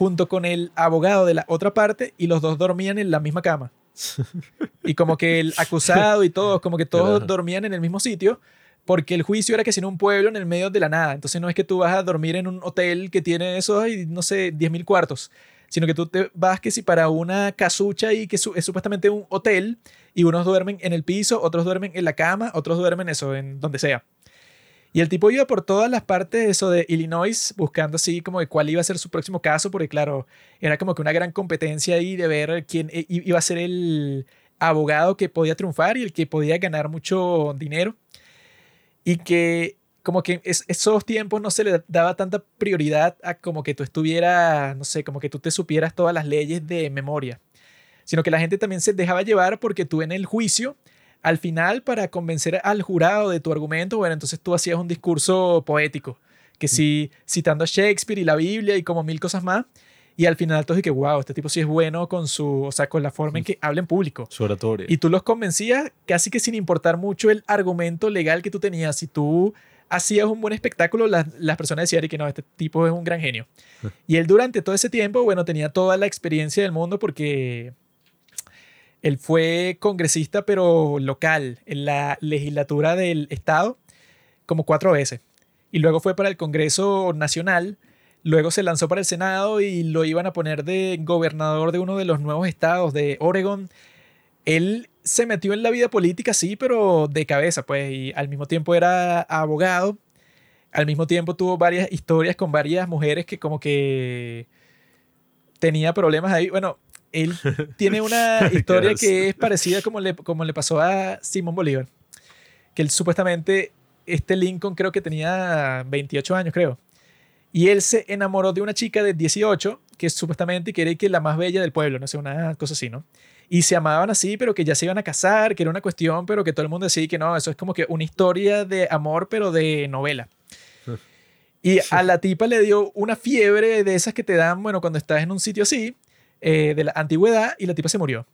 junto con el abogado de la otra parte y los dos dormían en la misma cama. [laughs] Y como que el acusado y todos, como que todos dormían en el mismo sitio, porque el juicio era que si en un pueblo en el medio de la nada. Entonces no es que tú vas a dormir en un hotel que tiene esos, no sé, 10.000 cuartos, sino que tú te vas que si para una casucha y que es supuestamente un hotel y unos duermen en el piso, otros duermen en la cama, otros duermen eso, en donde sea. Y el tipo iba por todas las partes eso de Illinois buscando así como de cuál iba a ser su próximo caso, porque claro, era como que una gran competencia ahí de ver quién iba a ser el abogado que podía triunfar y el que podía ganar mucho dinero. Y que como que esos tiempos no se le daba tanta prioridad a como que tú estuvieras, no sé, como que tú te supieras todas las leyes de memoria, sino que la gente también se dejaba llevar porque tú en el juicio, al final para convencer al jurado de tu argumento, bueno, entonces tú hacías un discurso poético, que sí, citando a Shakespeare y la Biblia y como mil cosas más, y al final tú que wow, este tipo sí es bueno con su, o sea, con la forma en que habla en público. Su oratoria. Y tú los convencías casi que sin importar mucho el argumento legal que tú tenías. Si tú hacías un buen espectáculo, las, las personas decían que no, este tipo es un gran genio. y él durante todo ese tiempo, bueno, tenía toda la experiencia del mundo porque él fue congresista, pero local, en la legislatura del estado, como cuatro veces. Y luego fue para el Congreso Nacional Luego se lanzó para el Senado y lo iban a poner de gobernador de uno de los nuevos estados de Oregon. Él se metió en la vida política, sí, pero de cabeza, pues, y al mismo tiempo era abogado. Al mismo tiempo tuvo varias historias con varias mujeres que como que tenía problemas ahí. Bueno, él [laughs] tiene una historia que es parecida como le, como le pasó a Simón Bolívar. Que él supuestamente, este Lincoln creo que tenía 28 años, creo. Y él se enamoró de una chica de 18 que supuestamente quiere que la más bella del pueblo, no sé, una cosa así, ¿no? Y se amaban así, pero que ya se iban a casar, que era una cuestión, pero que todo el mundo decía que no, eso es como que una historia de amor, pero de novela. [laughs] Y a la tipa le dio una fiebre de esas que te dan, bueno, cuando estás en un sitio así, eh, de la antigüedad, y la tipa se murió.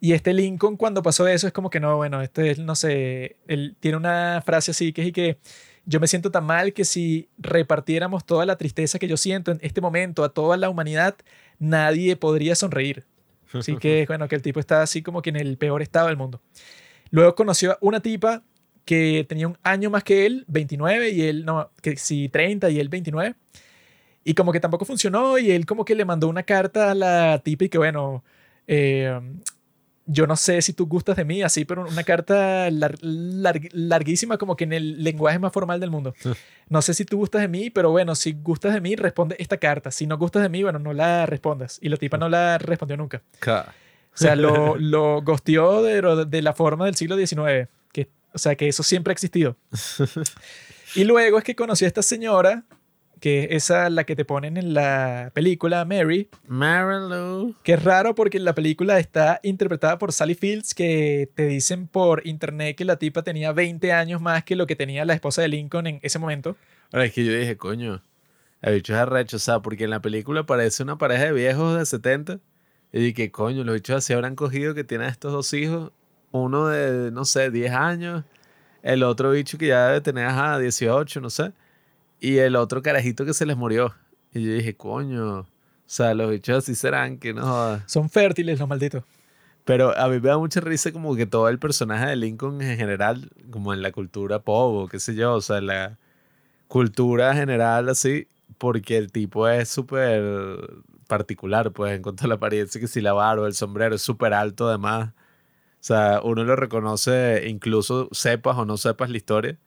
Y este Lincoln, cuando pasó eso, es como que no, bueno, este, no sé, él tiene una frase así que es y que yo me siento tan mal que si repartiéramos toda la tristeza que yo siento en este momento a toda la humanidad, nadie podría sonreír. Así que, [laughs] bueno, que el tipo está así como que en el peor estado del mundo. Luego conoció a una tipa que tenía un año más que él, 29, y él, no, que sí, 30 y él 29. Y como que tampoco funcionó y él como que le mandó una carta a la tipa y que, bueno, eh, yo no sé si tú gustas de mí, así, pero una carta larguísima, como que en el lenguaje más formal del mundo. No sé si tú gustas de mí, pero bueno, si gustas de mí, responde esta carta. Si no gustas de mí, bueno, no la respondas. Y la tipa no la respondió nunca. O sea, lo, [laughs] lo gosteó de, de, la forma del siglo XIX. Que, o sea, que eso siempre ha existido. [laughs] Y luego es que conocí a esta señora que es esa la que te ponen en la película Mary. Mary Lou. Que es raro porque la película está interpretada por Sally Fields, que te dicen por internet que la tipa tenía 20 años más que lo que tenía la esposa de Lincoln en ese momento. Ahora es que yo dije, coño, el bicho es arrecho, o sea, porque en la película parece una pareja de viejos de 70. Y dije, coño, los bichos así habrán cogido que tienen estos dos hijos, uno de, no sé, 10 años el otro bicho que ya debe tener, ajá, 18, no sé, y el otro carajito que se les murió. Y yo dije, coño, o sea, los bichos así serán, que no Son fértiles los malditos. Pero a mí me da mucha risa como que todo el personaje de Lincoln en general, como en la cultura pop o qué sé yo, o sea, la cultura general así, porque el tipo es súper particular, pues, en cuanto a la apariencia, que si la barba, el sombrero es súper alto además. O sea, uno lo reconoce incluso sepas o no sepas la historia.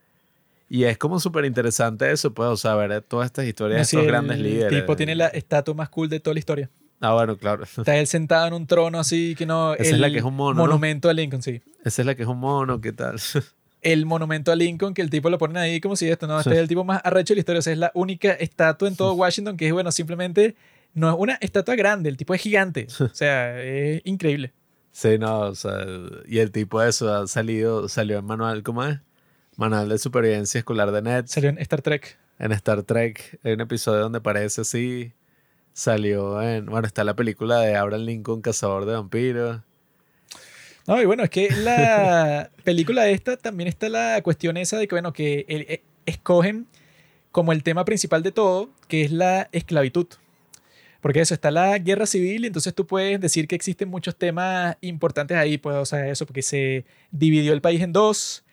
Y es como súper interesante eso, pues, o sea, ver todas estas historias de estos grandes líderes. El tipo tiene la estatua más cool de toda la historia. Ah, bueno, claro. Está él sentado en un trono así que no. [laughs] Esa es la que es un mono. Monumento a Lincoln, sí. Esa es la que es un mono, ¿qué tal? [laughs] el monumento a Lincoln, que el tipo lo ponen ahí como si esto, ¿no? Este es el tipo más arrecho de la historia. O sea, es la única estatua en todo [laughs] Washington que es, bueno, simplemente no es una estatua grande, el tipo es gigante. O sea, es increíble. Sí, no, o sea, y el tipo de eso ha salido, salió en manual, ¿cómo es? Manual de supervivencia escolar de Ned. Salió en Star Trek. En Star Trek, hay un episodio donde parece así Salió en. Bueno, está la película de Abraham Lincoln, Cazador de Vampiros. No, y bueno, es que la [laughs] película esta también está la cuestión esa de que, bueno, que eh, escogen como el tema principal de todo, que es la esclavitud. Porque eso, está la guerra civil, y entonces tú puedes decir que existen muchos temas importantes ahí, pues, o sea, eso, porque se dividió el país en dos,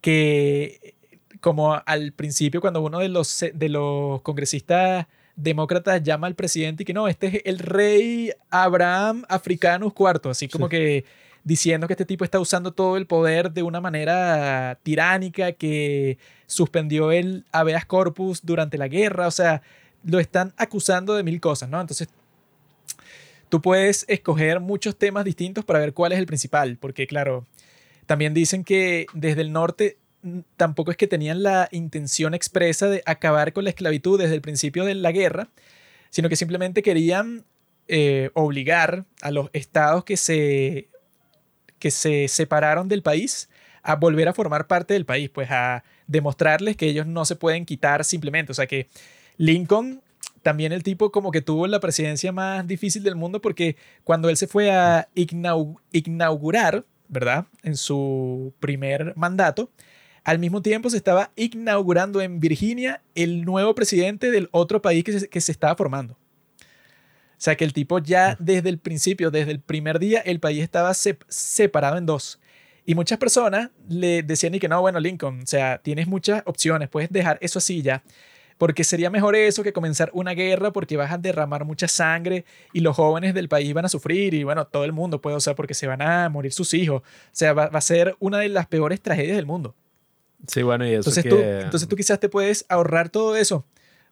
que como al principio cuando uno de los, de los congresistas demócratas llama al presidente y que no, este es el rey Abraham Africanus IV, así como que diciendo que este tipo está usando todo el poder de una manera tiránica, que suspendió el habeas corpus durante la guerra, o sea, lo están acusando de mil cosas, ¿no? Entonces, tú puedes escoger muchos temas distintos para ver cuál es el principal, porque claro, también dicen que desde el norte tampoco es que tenían la intención expresa de acabar con la esclavitud desde el principio de la guerra, sino que simplemente querían eh, obligar a los estados que se, que se separaron del país a volver a formar parte del país, pues a demostrarles que ellos no se pueden quitar simplemente. O sea que Lincoln, también el tipo como que tuvo la presidencia más difícil del mundo porque cuando él se fue a inaugurar, ¿verdad? En su primer mandato, al mismo tiempo se estaba inaugurando en Virginia el nuevo presidente del otro país que se, que se estaba formando. O sea que el tipo ya desde el principio, desde el primer día, el país estaba separado en dos. Y muchas personas le decían y que no, bueno, Lincoln, o sea, tienes muchas opciones, puedes dejar eso así ya, porque sería mejor eso que comenzar una guerra porque vas a derramar mucha sangre y los jóvenes del país van a sufrir y bueno, todo el mundo puede, o sea, porque se van a morir sus hijos. O sea, va a ser una de las peores tragedias del mundo. Sí, bueno, y eso entonces, tú, entonces tú quizás te puedes ahorrar todo eso.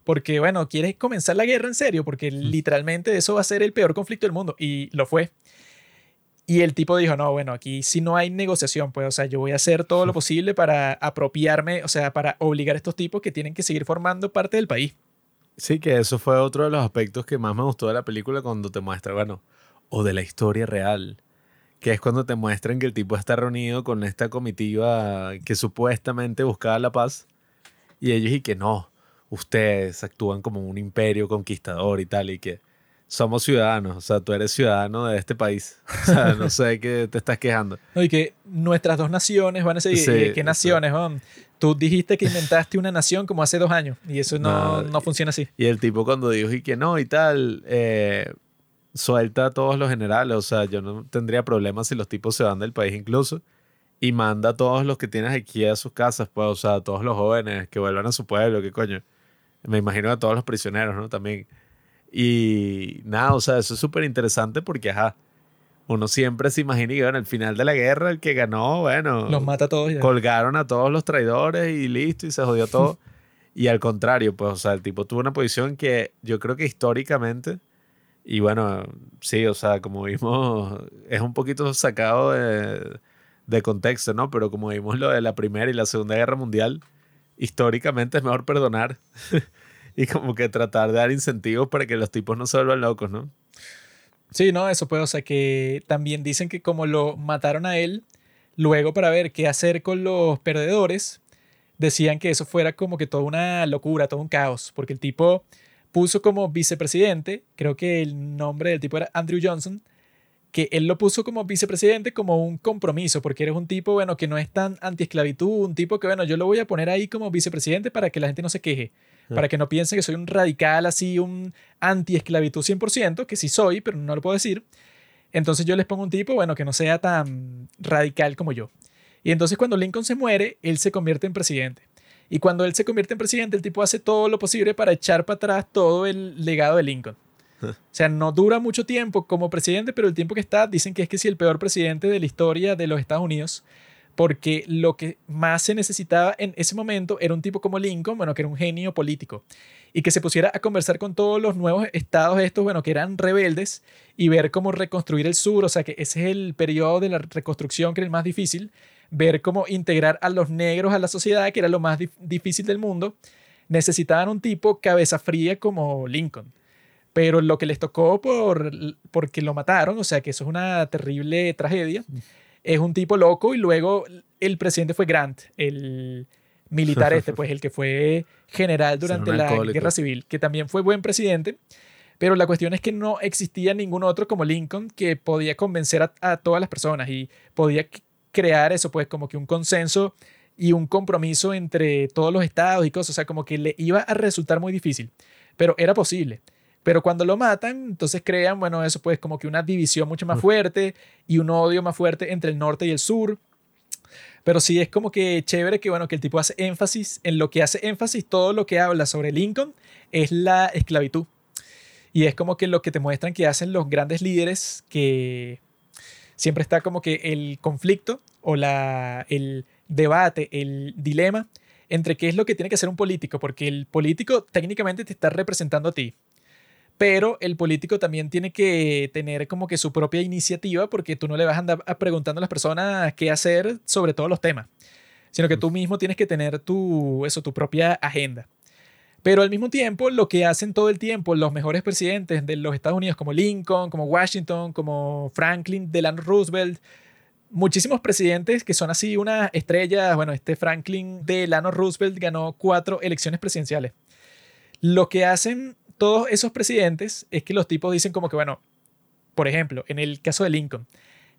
Porque, bueno, quieres comenzar la guerra en serio, porque literalmente eso va a ser el peor conflicto del mundo. Y lo fue. Y el tipo dijo, no, bueno, aquí si no hay negociación, pues, o sea, yo voy a hacer todo lo posible para apropiarme, o sea, para obligar a estos tipos que tienen que seguir formando parte del país. Sí, que eso fue otro de los aspectos que más me gustó de la película cuando te muestra, bueno, o de la historia real que es cuando te muestran que el tipo está reunido con esta comitiva que supuestamente buscaba la paz y ellos y que no, ustedes actúan como un imperio conquistador y tal y que somos ciudadanos, o sea, tú eres ciudadano de este país, o sea, no [laughs] sé qué te estás quejando. y que nuestras dos naciones van a seguir, ¿qué naciones? Tú dijiste que inventaste una nación como hace dos años y eso no, no, funciona así. Y el tipo cuando dijo y que no y tal, eh, suelta a todos los generales, o sea, yo no tendría problemas si los tipos se van del país incluso, y manda a todos los que tienes aquí a sus casas, pues, o sea, a todos los jóvenes que vuelvan a su pueblo, qué coño. Me imagino a todos los prisioneros, ¿no? También. Y nada, o sea, eso es súper interesante porque, ajá, uno siempre se imagina que, bueno, al final de la guerra, el que ganó, bueno. Los mata a todos. Colgaron a todos los traidores y listo, y se jodió todo. [laughs] y al contrario, pues, o sea, el tipo tuvo una posición que yo creo que históricamente y bueno, sí, o sea, como vimos, es un poquito sacado de, de, contexto, ¿no? Pero como vimos lo de la Primera y la Segunda Guerra Mundial, históricamente es mejor perdonar y como que tratar de dar incentivos para que los tipos no se vuelvan locos, ¿no? Sí, no, eso puede, o sea, que también dicen que como lo mataron a él, luego para ver qué hacer con los perdedores, decían que eso fuera como que toda una locura, todo un caos, porque el tipo puso como vicepresidente, creo que el nombre del tipo era Andrew Johnson, que él lo puso como vicepresidente como un compromiso, porque eres un tipo, bueno, que no es tan antiesclavitud, un tipo que, bueno, yo lo voy a poner ahí como vicepresidente para que la gente no se queje, para que no piense que soy un radical así, un antiesclavitud 100%, que sí soy, pero no lo puedo decir. Entonces yo les pongo un tipo, bueno, que no sea tan radical como yo. Y entonces cuando Lincoln se muere, él se convierte en presidente. Y cuando él se convierte en presidente, el tipo hace todo lo posible para echar para atrás todo el legado de Lincoln. O sea, no dura mucho tiempo como presidente, pero el tiempo que está, dicen que es que sí el peor presidente de la historia de los Estados Unidos, porque lo que más se necesitaba en ese momento era un tipo como Lincoln, bueno, que era un genio político, y que se pusiera a conversar con todos los nuevos estados estos, bueno, que eran rebeldes, y ver cómo reconstruir el sur, o sea, que ese es el periodo de la reconstrucción que era el más difícil, ver cómo integrar a los negros a la sociedad, que era lo más difícil del mundo, necesitaban un tipo cabeza fría como Lincoln. Pero lo que les tocó por, porque lo mataron, o sea que eso es una terrible tragedia, es un tipo loco y luego el presidente fue Grant, el militar este, pues el que fue general durante la guerra civil, que también fue buen presidente. Pero la cuestión es que no existía ningún otro como Lincoln que podía convencer a, a todas las personas y podía crear eso, pues como que un consenso y un compromiso entre todos los estados y cosas, o sea, como que le iba a resultar muy difícil, pero era posible. Pero cuando lo matan, entonces crean, bueno, eso pues como que una división mucho más fuerte y un odio más fuerte entre el norte y el sur. Pero sí es como que chévere que, bueno, que el tipo hace énfasis, en lo que hace énfasis todo lo que habla sobre Lincoln es la esclavitud. Y es como que lo que te muestran que hacen los grandes líderes, que siempre está como que el conflicto o la, el debate, el dilema entre qué es lo que tiene que hacer un político, porque el político técnicamente te está representando a ti pero el político también tiene que tener como que su propia iniciativa porque tú no le vas a andar preguntando a las personas qué hacer sobre todos los temas, sino que tú mismo tienes que tener tu, eso, tu propia agenda. Pero al mismo tiempo, lo que hacen todo el tiempo los mejores presidentes de los Estados Unidos, como Lincoln, como Washington, como Franklin Delano Roosevelt, muchísimos presidentes que son así una estrella, bueno, este Franklin Delano Roosevelt ganó cuatro elecciones presidenciales. Lo que hacen todos esos presidentes es que los tipos dicen como que, bueno, por ejemplo, en el caso de Lincoln,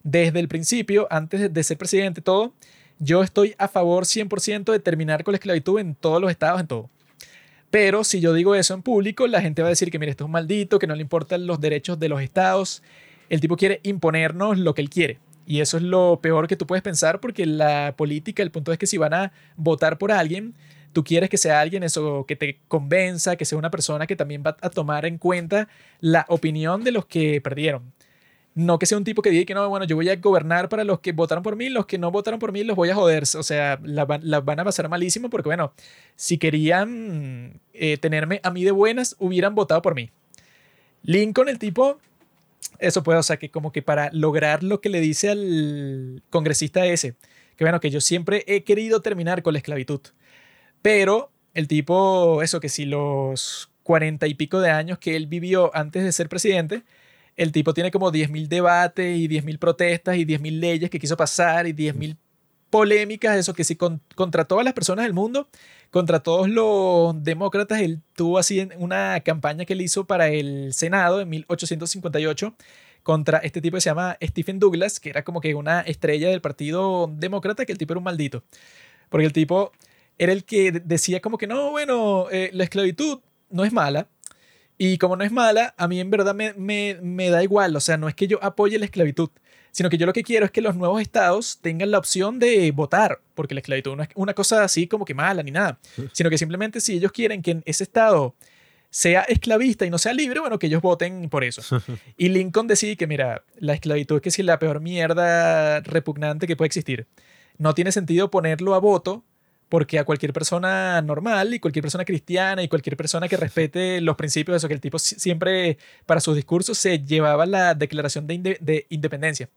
desde el principio, antes de ser presidente, todo, yo estoy a favor 100% de terminar con la esclavitud en todos los estados, en todo. Pero si yo digo eso en público, la gente va a decir que, mire, esto es un maldito, que no le importan los derechos de los estados. El tipo quiere imponernos lo que él quiere. Y eso es lo peor que tú puedes pensar porque la política, el punto es que si van a votar por alguien, tú quieres que sea alguien eso que te convenza, que sea una persona que también va a tomar en cuenta la opinión de los que perdieron. No que sea un tipo que diga que no, bueno, yo voy a gobernar para los que votaron por mí, los que no votaron por mí los voy a joder. O sea, las van a pasar malísimo porque, bueno, si querían eh, tenerme a mí de buenas, hubieran votado por mí. Lincoln, el tipo, eso puede, o sea, que como que para lograr lo que le dice al congresista ese, que bueno, que yo siempre he querido terminar con la esclavitud. Pero el tipo, eso que si los cuarenta y pico de años que él vivió antes de ser presidente, el tipo tiene como 10.000 debates y 10.000 protestas y 10.000 leyes que quiso pasar y 10.000 polémicas, eso que si contra todas las personas del mundo, contra todos los demócratas, él tuvo así una campaña que él hizo para el Senado en 1858 contra este tipo que se llama Stephen Douglas, que era como que una estrella del Partido Demócrata, que el tipo era un maldito. Porque el tipo era el que decía como que no, bueno, eh, la esclavitud no es mala. Y como no es mala, a mí en verdad me, me, da igual. O sea, no es que yo apoye la esclavitud, sino que yo lo que quiero es que los nuevos estados tengan la opción de votar, porque la esclavitud no es una cosa así como que mala ni nada, sino que simplemente si ellos quieren que ese estado sea esclavista y no sea libre, bueno, que ellos voten por eso. [laughs] Y Lincoln decide que, mira, la esclavitud es que es la peor mierda repugnante que puede existir. No tiene sentido ponerlo a voto porque a cualquier persona normal y cualquier persona cristiana y cualquier persona que [laughs] respete los principios de eso, que el tipo siempre para sus discursos se llevaba la declaración de, independencia.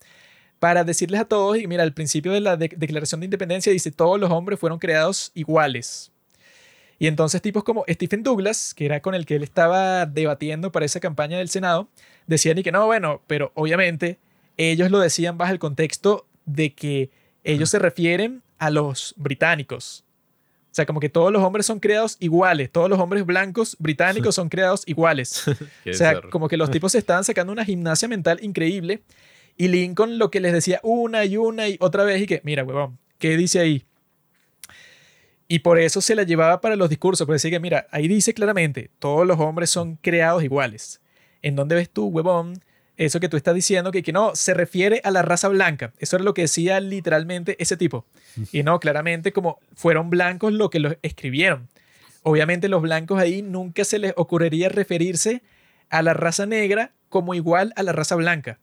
Para decirles a todos, y mira, al principio de la declaración de independencia dice, todos los hombres fueron creados iguales. Y entonces tipos como Stephen Douglas, que era con el que él estaba debatiendo para esa campaña del Senado, decían y que no, bueno, pero obviamente ellos lo decían bajo el contexto de que ellos se refieren a los británicos. O sea, como que todos los hombres son creados iguales, todos los hombres blancos británicos son creados iguales. [laughs] o sea, como que los [laughs] tipos se estaban sacando una gimnasia mental increíble Y Lincoln lo que les decía una y una y otra vez y que, mira, huevón, ¿qué dice ahí? Y por eso se la llevaba para los discursos, porque decía que, mira, ahí dice claramente, todos los hombres son creados iguales. ¿En dónde ves tú, huevón? Eso que tú estás diciendo, que, que no, se refiere a la raza blanca. Eso era lo que decía literalmente ese tipo. Y no, claramente como fueron blancos lo que lo escribieron. Obviamente los blancos ahí nunca se les ocurriría referirse a la raza negra como igual a la raza blanca.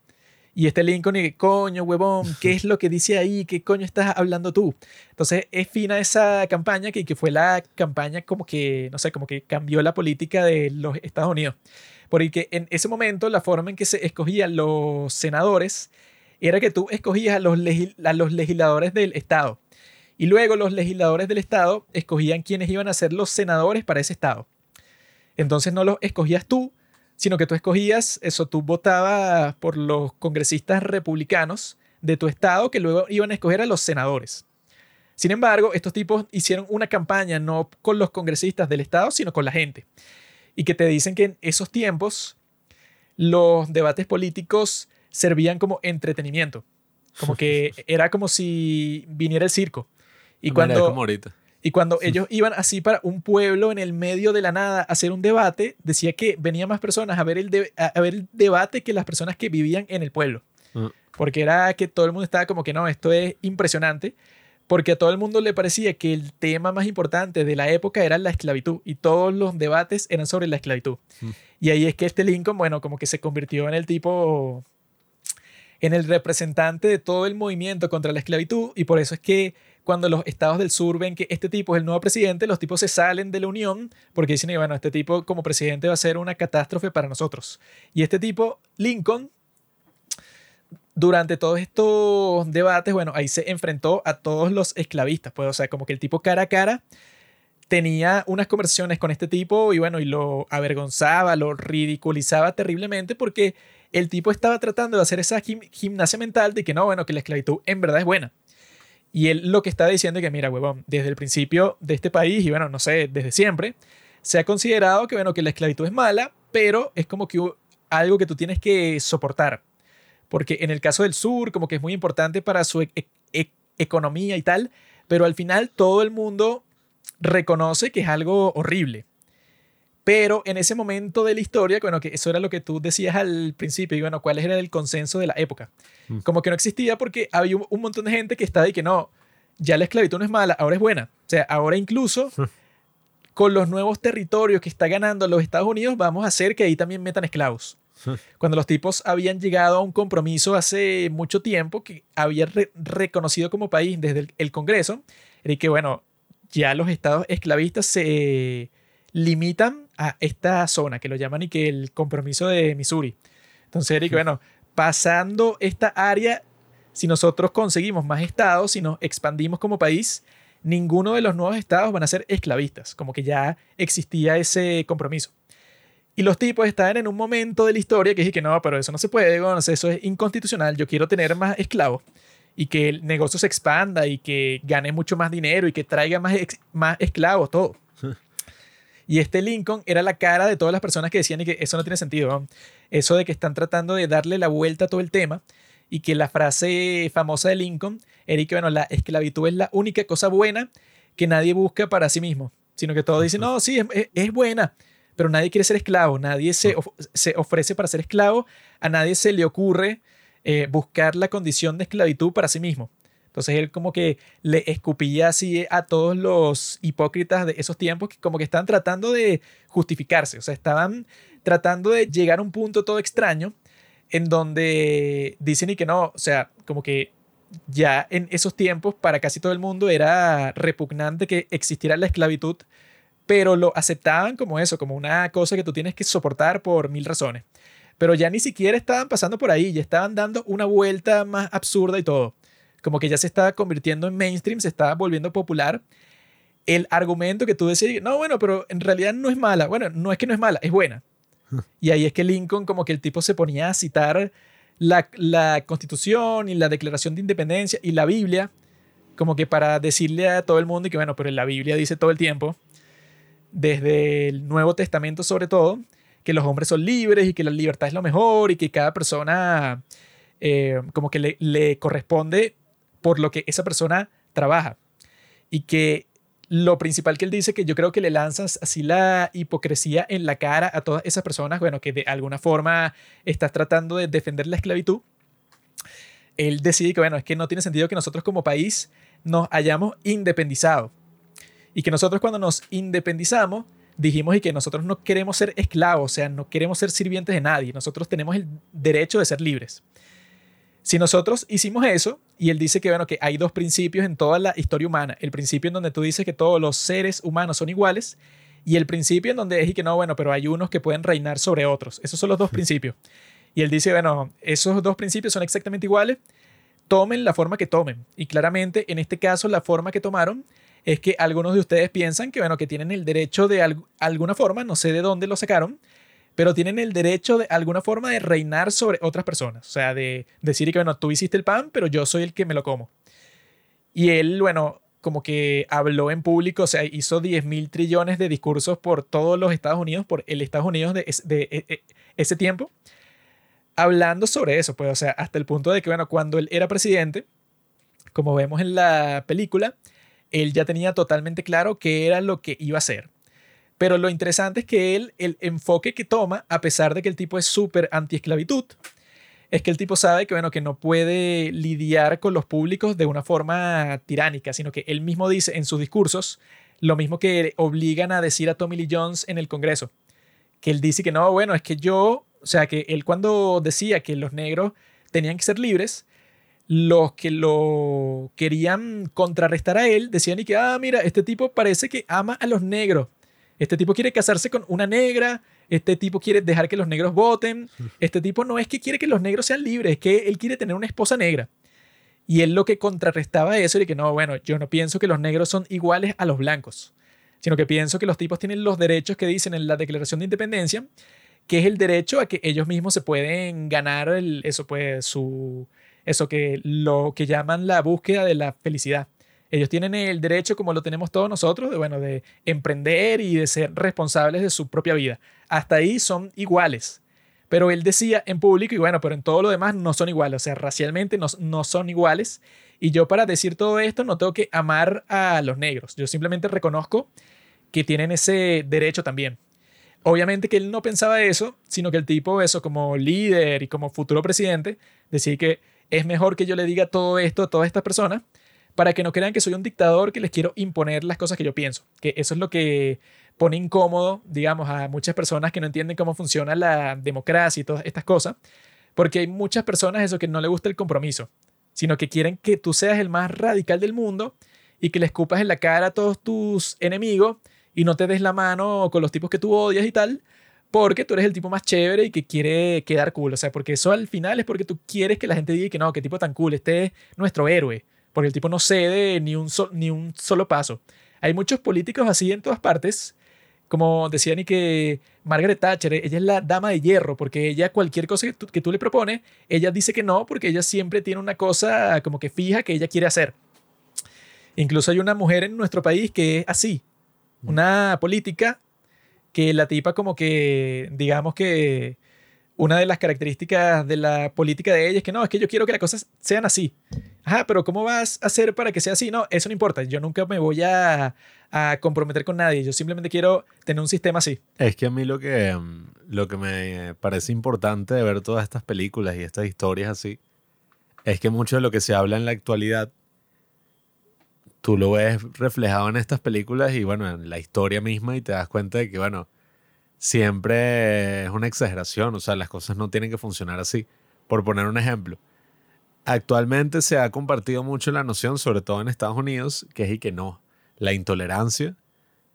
Y este Lincoln y coño, huevón, ¿qué es lo que dice ahí? ¿Qué coño estás hablando tú? Entonces es fina esa campaña que, que fue la campaña como que, no sé, como que cambió la política de los Estados Unidos. Porque en ese momento la forma en que se escogían los senadores era que tú escogías a los, legisladores del Estado. Y luego los legisladores del Estado escogían quienes iban a ser los senadores para ese Estado. Entonces no los escogías tú, sino que tú escogías, eso, tú votabas por los congresistas republicanos de tu Estado que luego iban a escoger a los senadores. Sin embargo, estos tipos hicieron una campaña no con los congresistas del Estado, sino con la gente y que te dicen que en esos tiempos los debates políticos servían como entretenimiento. Como que [laughs] era como si viniera el circo. Y cuando, y cuando [laughs] ellos iban así para un pueblo en el medio de la nada a hacer un debate, decía que venían más personas a ver el, a ver el debate que las personas que vivían en el pueblo. Ah. Porque era que todo el mundo estaba como que no, esto es impresionante porque a todo el mundo le parecía que el tema más importante de la época era la esclavitud y todos los debates eran sobre la esclavitud. Mm. Y ahí es que este Lincoln, bueno, como que se convirtió en el tipo, en el representante de todo el movimiento contra la esclavitud y por eso es que cuando los estados del sur ven que este tipo es el nuevo presidente, los tipos se salen de la unión porque dicen, bueno, este tipo como presidente va a ser una catástrofe para nosotros. Y este tipo, Lincoln, durante todos estos debates, bueno, ahí se enfrentó a todos los esclavistas, pues, o sea, como que el tipo cara a cara tenía unas conversaciones con este tipo y bueno, y lo avergonzaba, lo ridiculizaba terriblemente porque el tipo estaba tratando de hacer esa gimnasia mental de que no, bueno, que la esclavitud en verdad es buena. Y él lo que está diciendo es que, mira, huevón, desde el principio de este país, y bueno, no sé, desde siempre, se ha considerado que, bueno, que la esclavitud es mala, pero es como que algo que tú tienes que soportar porque en el caso del sur, como que es muy importante para su e-, e-, economía y tal, pero al final todo el mundo reconoce que es algo horrible. Pero en ese momento de la historia, bueno, que eso era lo que tú decías al principio, y bueno, cuál era el consenso de la época. Mm. Como que no existía porque había un montón de gente que estaba y que no, ya la esclavitud no es mala, ahora es buena. O sea, ahora incluso [laughs] con los nuevos territorios que está ganando los Estados Unidos, vamos a hacer que ahí también metan esclavos. [laughs] Cuando los tipos habían llegado a un compromiso hace mucho tiempo que había reconocido como país desde el, Congreso, y que, bueno, ya los estados esclavistas se limitan a esta zona, que lo llaman y que el compromiso de Missouri. Entonces, Eric, bueno, pasando esta área, si nosotros conseguimos más estados, si nos expandimos como país, ninguno de los nuevos estados van a ser esclavistas, como que ya existía ese compromiso. Y los tipos estaban en un momento de la historia que dije que no, pero eso no se puede, no sé, eso es inconstitucional, yo quiero tener más esclavos y que el negocio se expanda y que gane mucho más dinero y que traiga más, más esclavos, todo. [laughs] Y este Lincoln era la cara de todas las personas que decían que eso no tiene sentido. Eso de que están tratando de darle la vuelta a todo el tema y que la frase famosa de Lincoln era que, bueno, la esclavitud es la única cosa buena que nadie busca para sí mismo, sino que todos dicen, no, sí, es, es buena, pero nadie quiere ser esclavo, nadie se, se ofrece para ser esclavo, a nadie se le ocurre eh, buscar la condición de esclavitud para sí mismo. Entonces él como que le escupía así a todos los hipócritas de esos tiempos que como que están tratando de justificarse, o sea, estaban tratando de llegar a un punto todo extraño en donde dicen y que no, o sea, como que ya en esos tiempos para casi todo el mundo era repugnante que existiera la esclavitud pero lo aceptaban como eso, como una cosa que tú tienes que soportar por mil razones. Pero ya ni siquiera estaban pasando por ahí, ya estaban dando una vuelta más absurda y todo. Como que ya se estaba convirtiendo en mainstream, se estaba volviendo popular. El argumento que tú decías, no, bueno, pero en realidad no es mala. Bueno, no es que no es mala, es buena. [laughs] Y ahí es que Lincoln, como que el tipo se ponía a citar la, la Constitución y la Declaración de Independencia y la Biblia, como que para decirle a todo el mundo y que, bueno, pero la Biblia dice todo el tiempo desde el Nuevo Testamento sobre todo, que los hombres son libres y que la libertad es lo mejor y que cada persona eh, como que le, le corresponde por lo que esa persona trabaja. Y que lo principal que él dice, que yo creo que le lanzas así la hipocresía en la cara a todas esas personas, bueno, que de alguna forma estás tratando de defender la esclavitud. Él decide que, bueno, es que no tiene sentido que nosotros como país nos hayamos independizado. Y que nosotros cuando nos independizamos, dijimos y que nosotros no queremos ser esclavos, o sea, no queremos ser sirvientes de nadie, nosotros tenemos el derecho de ser libres. Si nosotros hicimos eso, y él dice que, bueno, que hay dos principios en toda la historia humana, el principio en donde tú dices que todos los seres humanos son iguales, y el principio en donde es y que no, bueno, pero hay unos que pueden reinar sobre otros. Esos son los dos principios. Y él dice, bueno, esos dos principios son exactamente iguales, tomen la forma que tomen. Y claramente, en este caso, la forma que tomaron es que algunos de ustedes piensan que, bueno, que tienen el derecho de alguna forma, no sé de dónde lo sacaron, pero tienen el derecho de alguna forma de reinar sobre otras personas. O sea, de decir que, bueno, tú hiciste el pan, pero yo soy el que me lo como. Y él, bueno, como que habló en público, o sea, hizo 10 mil trillones de discursos por todos los Estados Unidos, por el Estados Unidos de, de, e, e, ese tiempo, hablando sobre eso, pues, o sea, hasta el punto de que, bueno, cuando él era presidente, como vemos en la película, él ya tenía totalmente claro qué era lo que iba a hacer. Pero lo interesante es que él, el enfoque que toma, a pesar de que el tipo es súper anti-esclavitud, es que el tipo sabe que, bueno, que no puede lidiar con los públicos de una forma tiránica, sino que él mismo dice en sus discursos lo mismo que obligan a decir a Tommy Lee Jones en el Congreso, que él dice que no, bueno, es que yo, o sea, que él cuando decía que los negros tenían que ser libres, los que lo querían contrarrestar a él decían y que, ah, mira, este tipo parece que ama a los negros. Este tipo quiere casarse con una negra, este tipo quiere dejar que los negros voten, [laughs] este tipo no es que quiere que los negros sean libres, es que él quiere tener una esposa negra. Y él lo que contrarrestaba eso era que no, bueno, yo no pienso que los negros son iguales a los blancos, sino que pienso que los tipos tienen los derechos que dicen en la Declaración de Independencia, que es el derecho a que ellos mismos se pueden ganar el, eso pues su eso que lo que llaman la búsqueda de la felicidad. Ellos tienen el derecho, como lo tenemos todos nosotros, de, bueno, de emprender y de ser responsables de su propia vida. Hasta ahí son iguales. Pero él decía en público, y bueno, pero en todo lo demás no son iguales, o sea, racialmente no, no son iguales. Y yo para decir todo esto no tengo que amar a los negros, yo simplemente reconozco que tienen ese derecho también. Obviamente que él no pensaba eso, sino que el tipo, eso como líder y como futuro presidente, decía que es mejor que yo le diga todo esto a todas estas personas para que no crean que soy un dictador que les quiero imponer las cosas que yo pienso. Que eso es lo que pone incómodo, digamos, a muchas personas que no entienden cómo funciona la democracia y todas estas cosas, porque hay muchas personas eso que no le gusta el compromiso, sino que quieren que tú seas el más radical del mundo y que le escupas en la cara a todos tus enemigos y no te des la mano con los tipos que tú odias y tal, porque tú eres el tipo más chévere y que quiere quedar cool. O sea, porque eso al final es porque tú quieres que la gente diga que no, qué tipo tan cool, este es nuestro héroe porque el tipo no cede ni un, ni un solo paso. Hay muchos políticos así en todas partes, como decía ni que Margaret Thatcher, ella es la dama de hierro, porque ella cualquier cosa que tú, que tú le propones, ella dice que no, porque ella siempre tiene una cosa como que fija que ella quiere hacer. Incluso hay una mujer en nuestro país que es así, una política que la tipa como que, digamos que una de las características de la política de ella es que no, es que yo quiero que las cosas sean así. Ajá, pero ¿cómo vas a hacer para que sea así? No, eso no importa. Yo nunca me voy a, comprometer con nadie. Yo simplemente quiero tener un sistema así. Es que a mí lo que, mm, lo que me parece importante de ver todas estas películas y estas historias así es que mucho de lo que se habla en la actualidad tú lo ves reflejado en estas películas y bueno, en la historia misma y te das cuenta de que bueno, siempre es una exageración, o sea, las cosas no tienen que funcionar así. Por poner un ejemplo, actualmente se ha compartido mucho la noción, sobre todo en Estados Unidos, que es y que no, la intolerancia,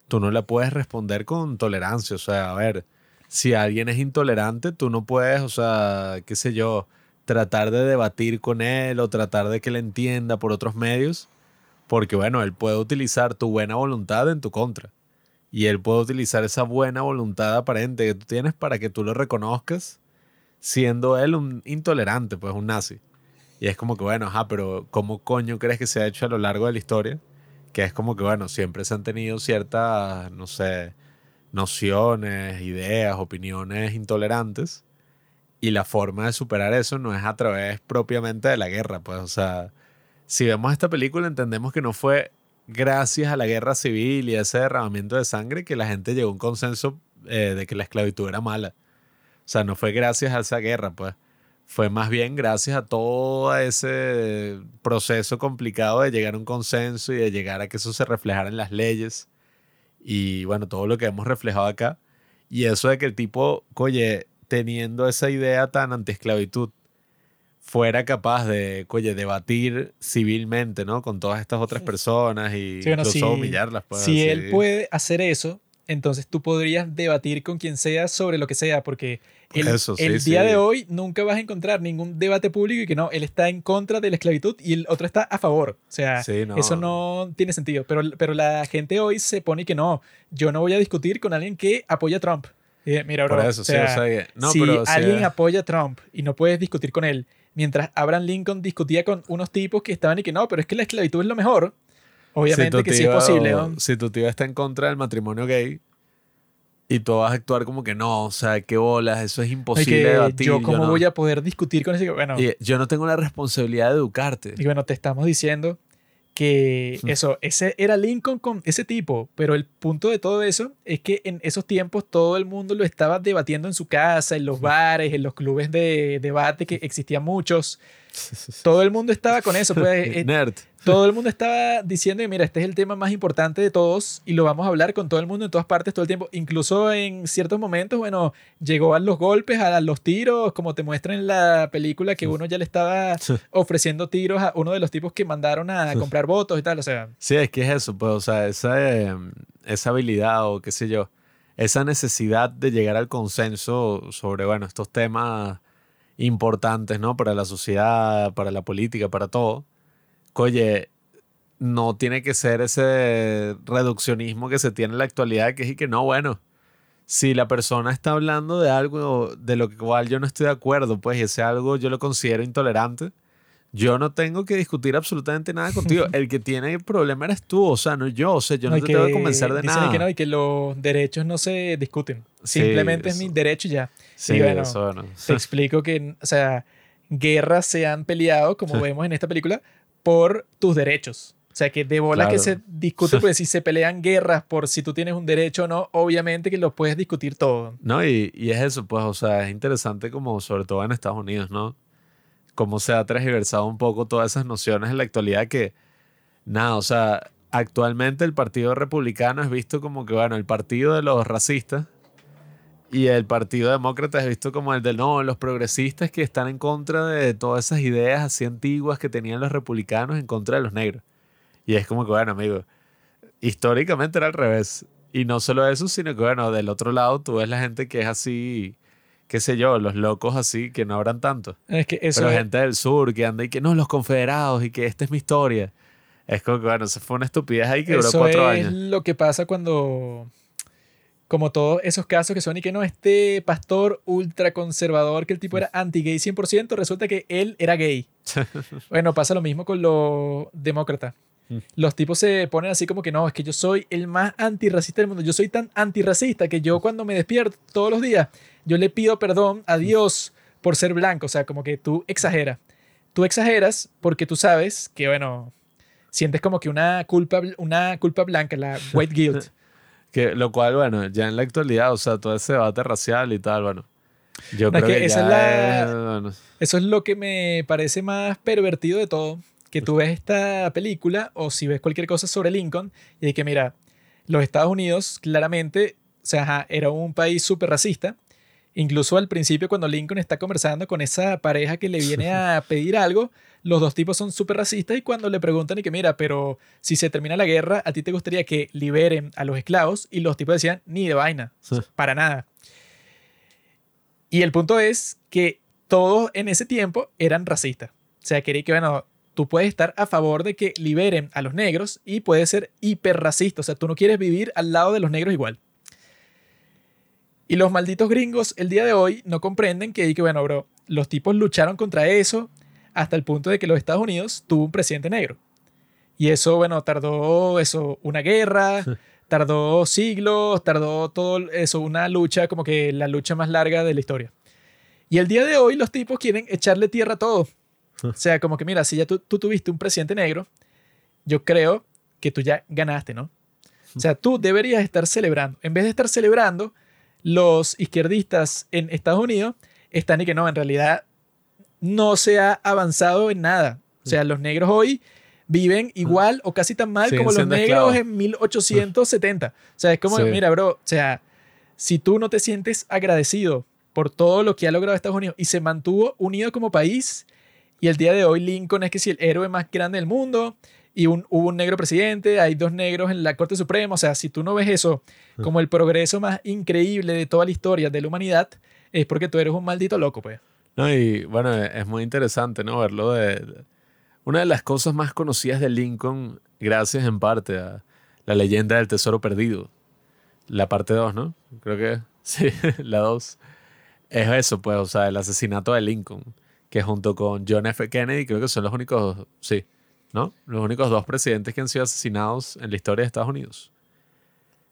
tú no la puedes responder con tolerancia, o sea, a ver, si alguien es intolerante, tú no puedes, o sea, qué sé yo, tratar de debatir con él o tratar de que le entienda por otros medios, porque bueno, él puede utilizar tu buena voluntad en tu contra y él puede utilizar esa buena voluntad aparente que tú tienes para que tú lo reconozcas siendo él un intolerante, pues un nazi. Y es como que, bueno, ajá, pero ¿cómo coño crees que se ha hecho a lo largo de la historia? Que es como que, bueno, siempre se han tenido ciertas, no sé, nociones, ideas, opiniones intolerantes. Y la forma de superar eso no es a través propiamente de la guerra, pues, o sea, si vemos esta película entendemos que no fue gracias a la guerra civil y ese derramamiento de sangre que la gente llegó a un consenso eh, de que la esclavitud era mala. O sea, no fue gracias a esa guerra, pues. Fue más bien gracias a todo ese proceso complicado de llegar a un consenso y de llegar a que eso se reflejara en las leyes. Y bueno, todo lo que hemos reflejado acá. Y eso de que el tipo, oye, teniendo esa idea tan anti-esclavitud, fuera capaz de, oye, debatir civilmente, ¿no? Con todas estas otras personas y incluso humillarlas. Pues, si él puede hacer eso, entonces tú podrías debatir con quien sea sobre lo que sea, porque el, el día de hoy nunca vas a encontrar ningún debate público y que no, él está en contra de la esclavitud y el otro está a favor. O sea, eso no tiene sentido. Pero, pero la gente hoy se pone que no, yo no voy a discutir con alguien que apoya a Trump. mira, bro, si alguien apoya a Trump y no puedes discutir con él, mientras Abraham Lincoln discutía con unos tipos que estaban y que no, pero es que la esclavitud es lo mejor, Obviamente que sí es posible. Si tu tío está en contra del matrimonio gay y tú vas a actuar como que no, o sea, qué bolas, eso es imposible de debatir. Yo, ¿cómo voy a poder discutir con ese? Bueno, yo no tengo la responsabilidad de educarte. Y bueno, te estamos diciendo que eso, ese era Lincoln con ese tipo, pero el punto de todo eso es que en esos tiempos todo el mundo lo estaba debatiendo en su casa, en los bares, en los clubes de debate que existían muchos. Todo el mundo estaba con eso, pues. Eh, [laughs] Nerd. Todo el mundo estaba diciendo, mira, este es el tema más importante de todos y lo vamos a hablar con todo el mundo en todas partes todo el tiempo. Incluso en ciertos momentos, bueno, llegó a los golpes, a los tiros, como te muestra en la película que uno ya le estaba ofreciendo tiros a uno de los tipos que mandaron a comprar votos y tal, o sea. Sí, es que es eso, pues, o sea, esa, em, esa habilidad o qué sé yo, esa necesidad de llegar al consenso sobre, bueno, estos temas importantes, ¿no? Para la sociedad, para la política, para todo. Oye, no tiene que ser ese reduccionismo que se tiene en la actualidad, que es que no, bueno, si la persona está hablando de algo de lo cual yo no estoy de acuerdo, pues ese algo yo lo considero intolerante, yo no tengo que discutir absolutamente nada contigo. [laughs] El que tiene el problema eres tú, o sea, no yo. O sea, yo no, te tengo que convencer de nada. Que no, y que los derechos no se discuten. Simplemente es mi derecho y ya. Sí, bueno, eso no. Te explico que, o sea, guerras se han peleado, como [laughs] vemos en esta película, por tus derechos. O sea, que de bola que se discute, pues [laughs] si se pelean guerras por si tú tienes un derecho o no, obviamente que lo puedes discutir todo. No, y, y es eso, pues, o sea, es interesante como sobre todo en Estados Unidos, ¿no? Cómo se ha transversado un poco todas esas nociones en la actualidad que, nada, o sea, actualmente el Partido Republicano es visto como que, bueno, el partido de los racistas y el Partido Demócrata es visto como el de, no, los progresistas que están en contra de todas esas ideas así antiguas que tenían los republicanos en contra de los negros. Y es como que, bueno, amigo, históricamente era al revés. Y no solo eso, sino que, bueno, del otro lado tú ves la gente que es así qué sé yo, los locos así que no habrán tanto. Es que eso Pero gente del sur que anda y que no, los confederados y que esta es mi historia. Es como que, bueno, se fue una estupidez ahí que duró cuatro años. Es lo que pasa cuando, como todos esos casos que son y que no, este pastor ultraconservador, que el tipo era anti-gay 100%, resulta que él era gay. [laughs] bueno, pasa lo mismo con los demócratas. Mm. Los tipos se ponen así como que no, es que yo soy el más antirracista del mundo. Yo soy tan antirracista que yo cuando me despierto todos los días, yo le pido perdón a Dios por ser blanco. O sea, como que tú exageras. Tú exageras porque tú sabes que, bueno, sientes como que una culpa, una culpa blanca, la [laughs] white guilt. que, lo cual, bueno, ya en la actualidad, o sea, todo ese debate racial y tal, bueno. Yo creo que, Eso es lo que me parece más pervertido de todo que tú ves esta película o si ves cualquier cosa sobre Lincoln y de que, mira, los Estados Unidos claramente, o sea, era un país súper racista. Incluso al principio cuando Lincoln está conversando con esa pareja que le viene a [laughs] pedir algo, los dos tipos son súper racistas y cuando le preguntan y que mira, pero si se termina la guerra, ¿a ti te gustaría que liberen a los esclavos? Y los tipos decían, ni de vaina, para nada. Y el punto es que todos en ese tiempo eran racistas. O sea, quería que, bueno, tú puedes estar a favor de que liberen a los negros y puedes ser hiperracista. O sea, tú no quieres vivir al lado de los negros igual. Y los malditos gringos el día de hoy no comprenden que, que bueno, bro, los tipos lucharon contra eso hasta el punto de que los Estados Unidos tuvo un presidente negro. Y eso, bueno, tardó eso, una guerra, [laughs] tardó siglos, tardó todo eso, una lucha, como que la lucha más larga de la historia. Y el día de hoy los tipos quieren echarle tierra a todo. O sea, como que mira, si ya tú, tú tuviste un presidente negro, yo creo que tú ya ganaste, ¿no? O sea, tú deberías estar celebrando. En vez de estar celebrando, los izquierdistas en Estados Unidos están y que no, en realidad no se ha avanzado en nada. O sea, los negros hoy viven igual o casi tan mal como los negros en 1870. O sea, es como, mira, bro, o sea, si tú no te sientes agradecido por todo lo que ha logrado Estados Unidos y se mantuvo unido como país, y el día de hoy Lincoln es que si el héroe más grande del mundo, y un, hubo un negro presidente, hay dos negros en la Corte Suprema, o sea, si tú no ves eso como el progreso más increíble de toda la historia de la humanidad, es porque tú eres un maldito loco, pues. No, y bueno, es muy interesante, ¿no? Verlo de... Una de las cosas más conocidas de Lincoln, gracias en parte a la leyenda del tesoro perdido, la parte 2, ¿no? Creo que [laughs] sí, la 2. Es eso, pues, o sea, el asesinato de Lincoln, que junto con John F. Kennedy, creo que son los únicos, sí, ¿no? Los únicos dos presidentes que han sido asesinados en la historia de Estados Unidos.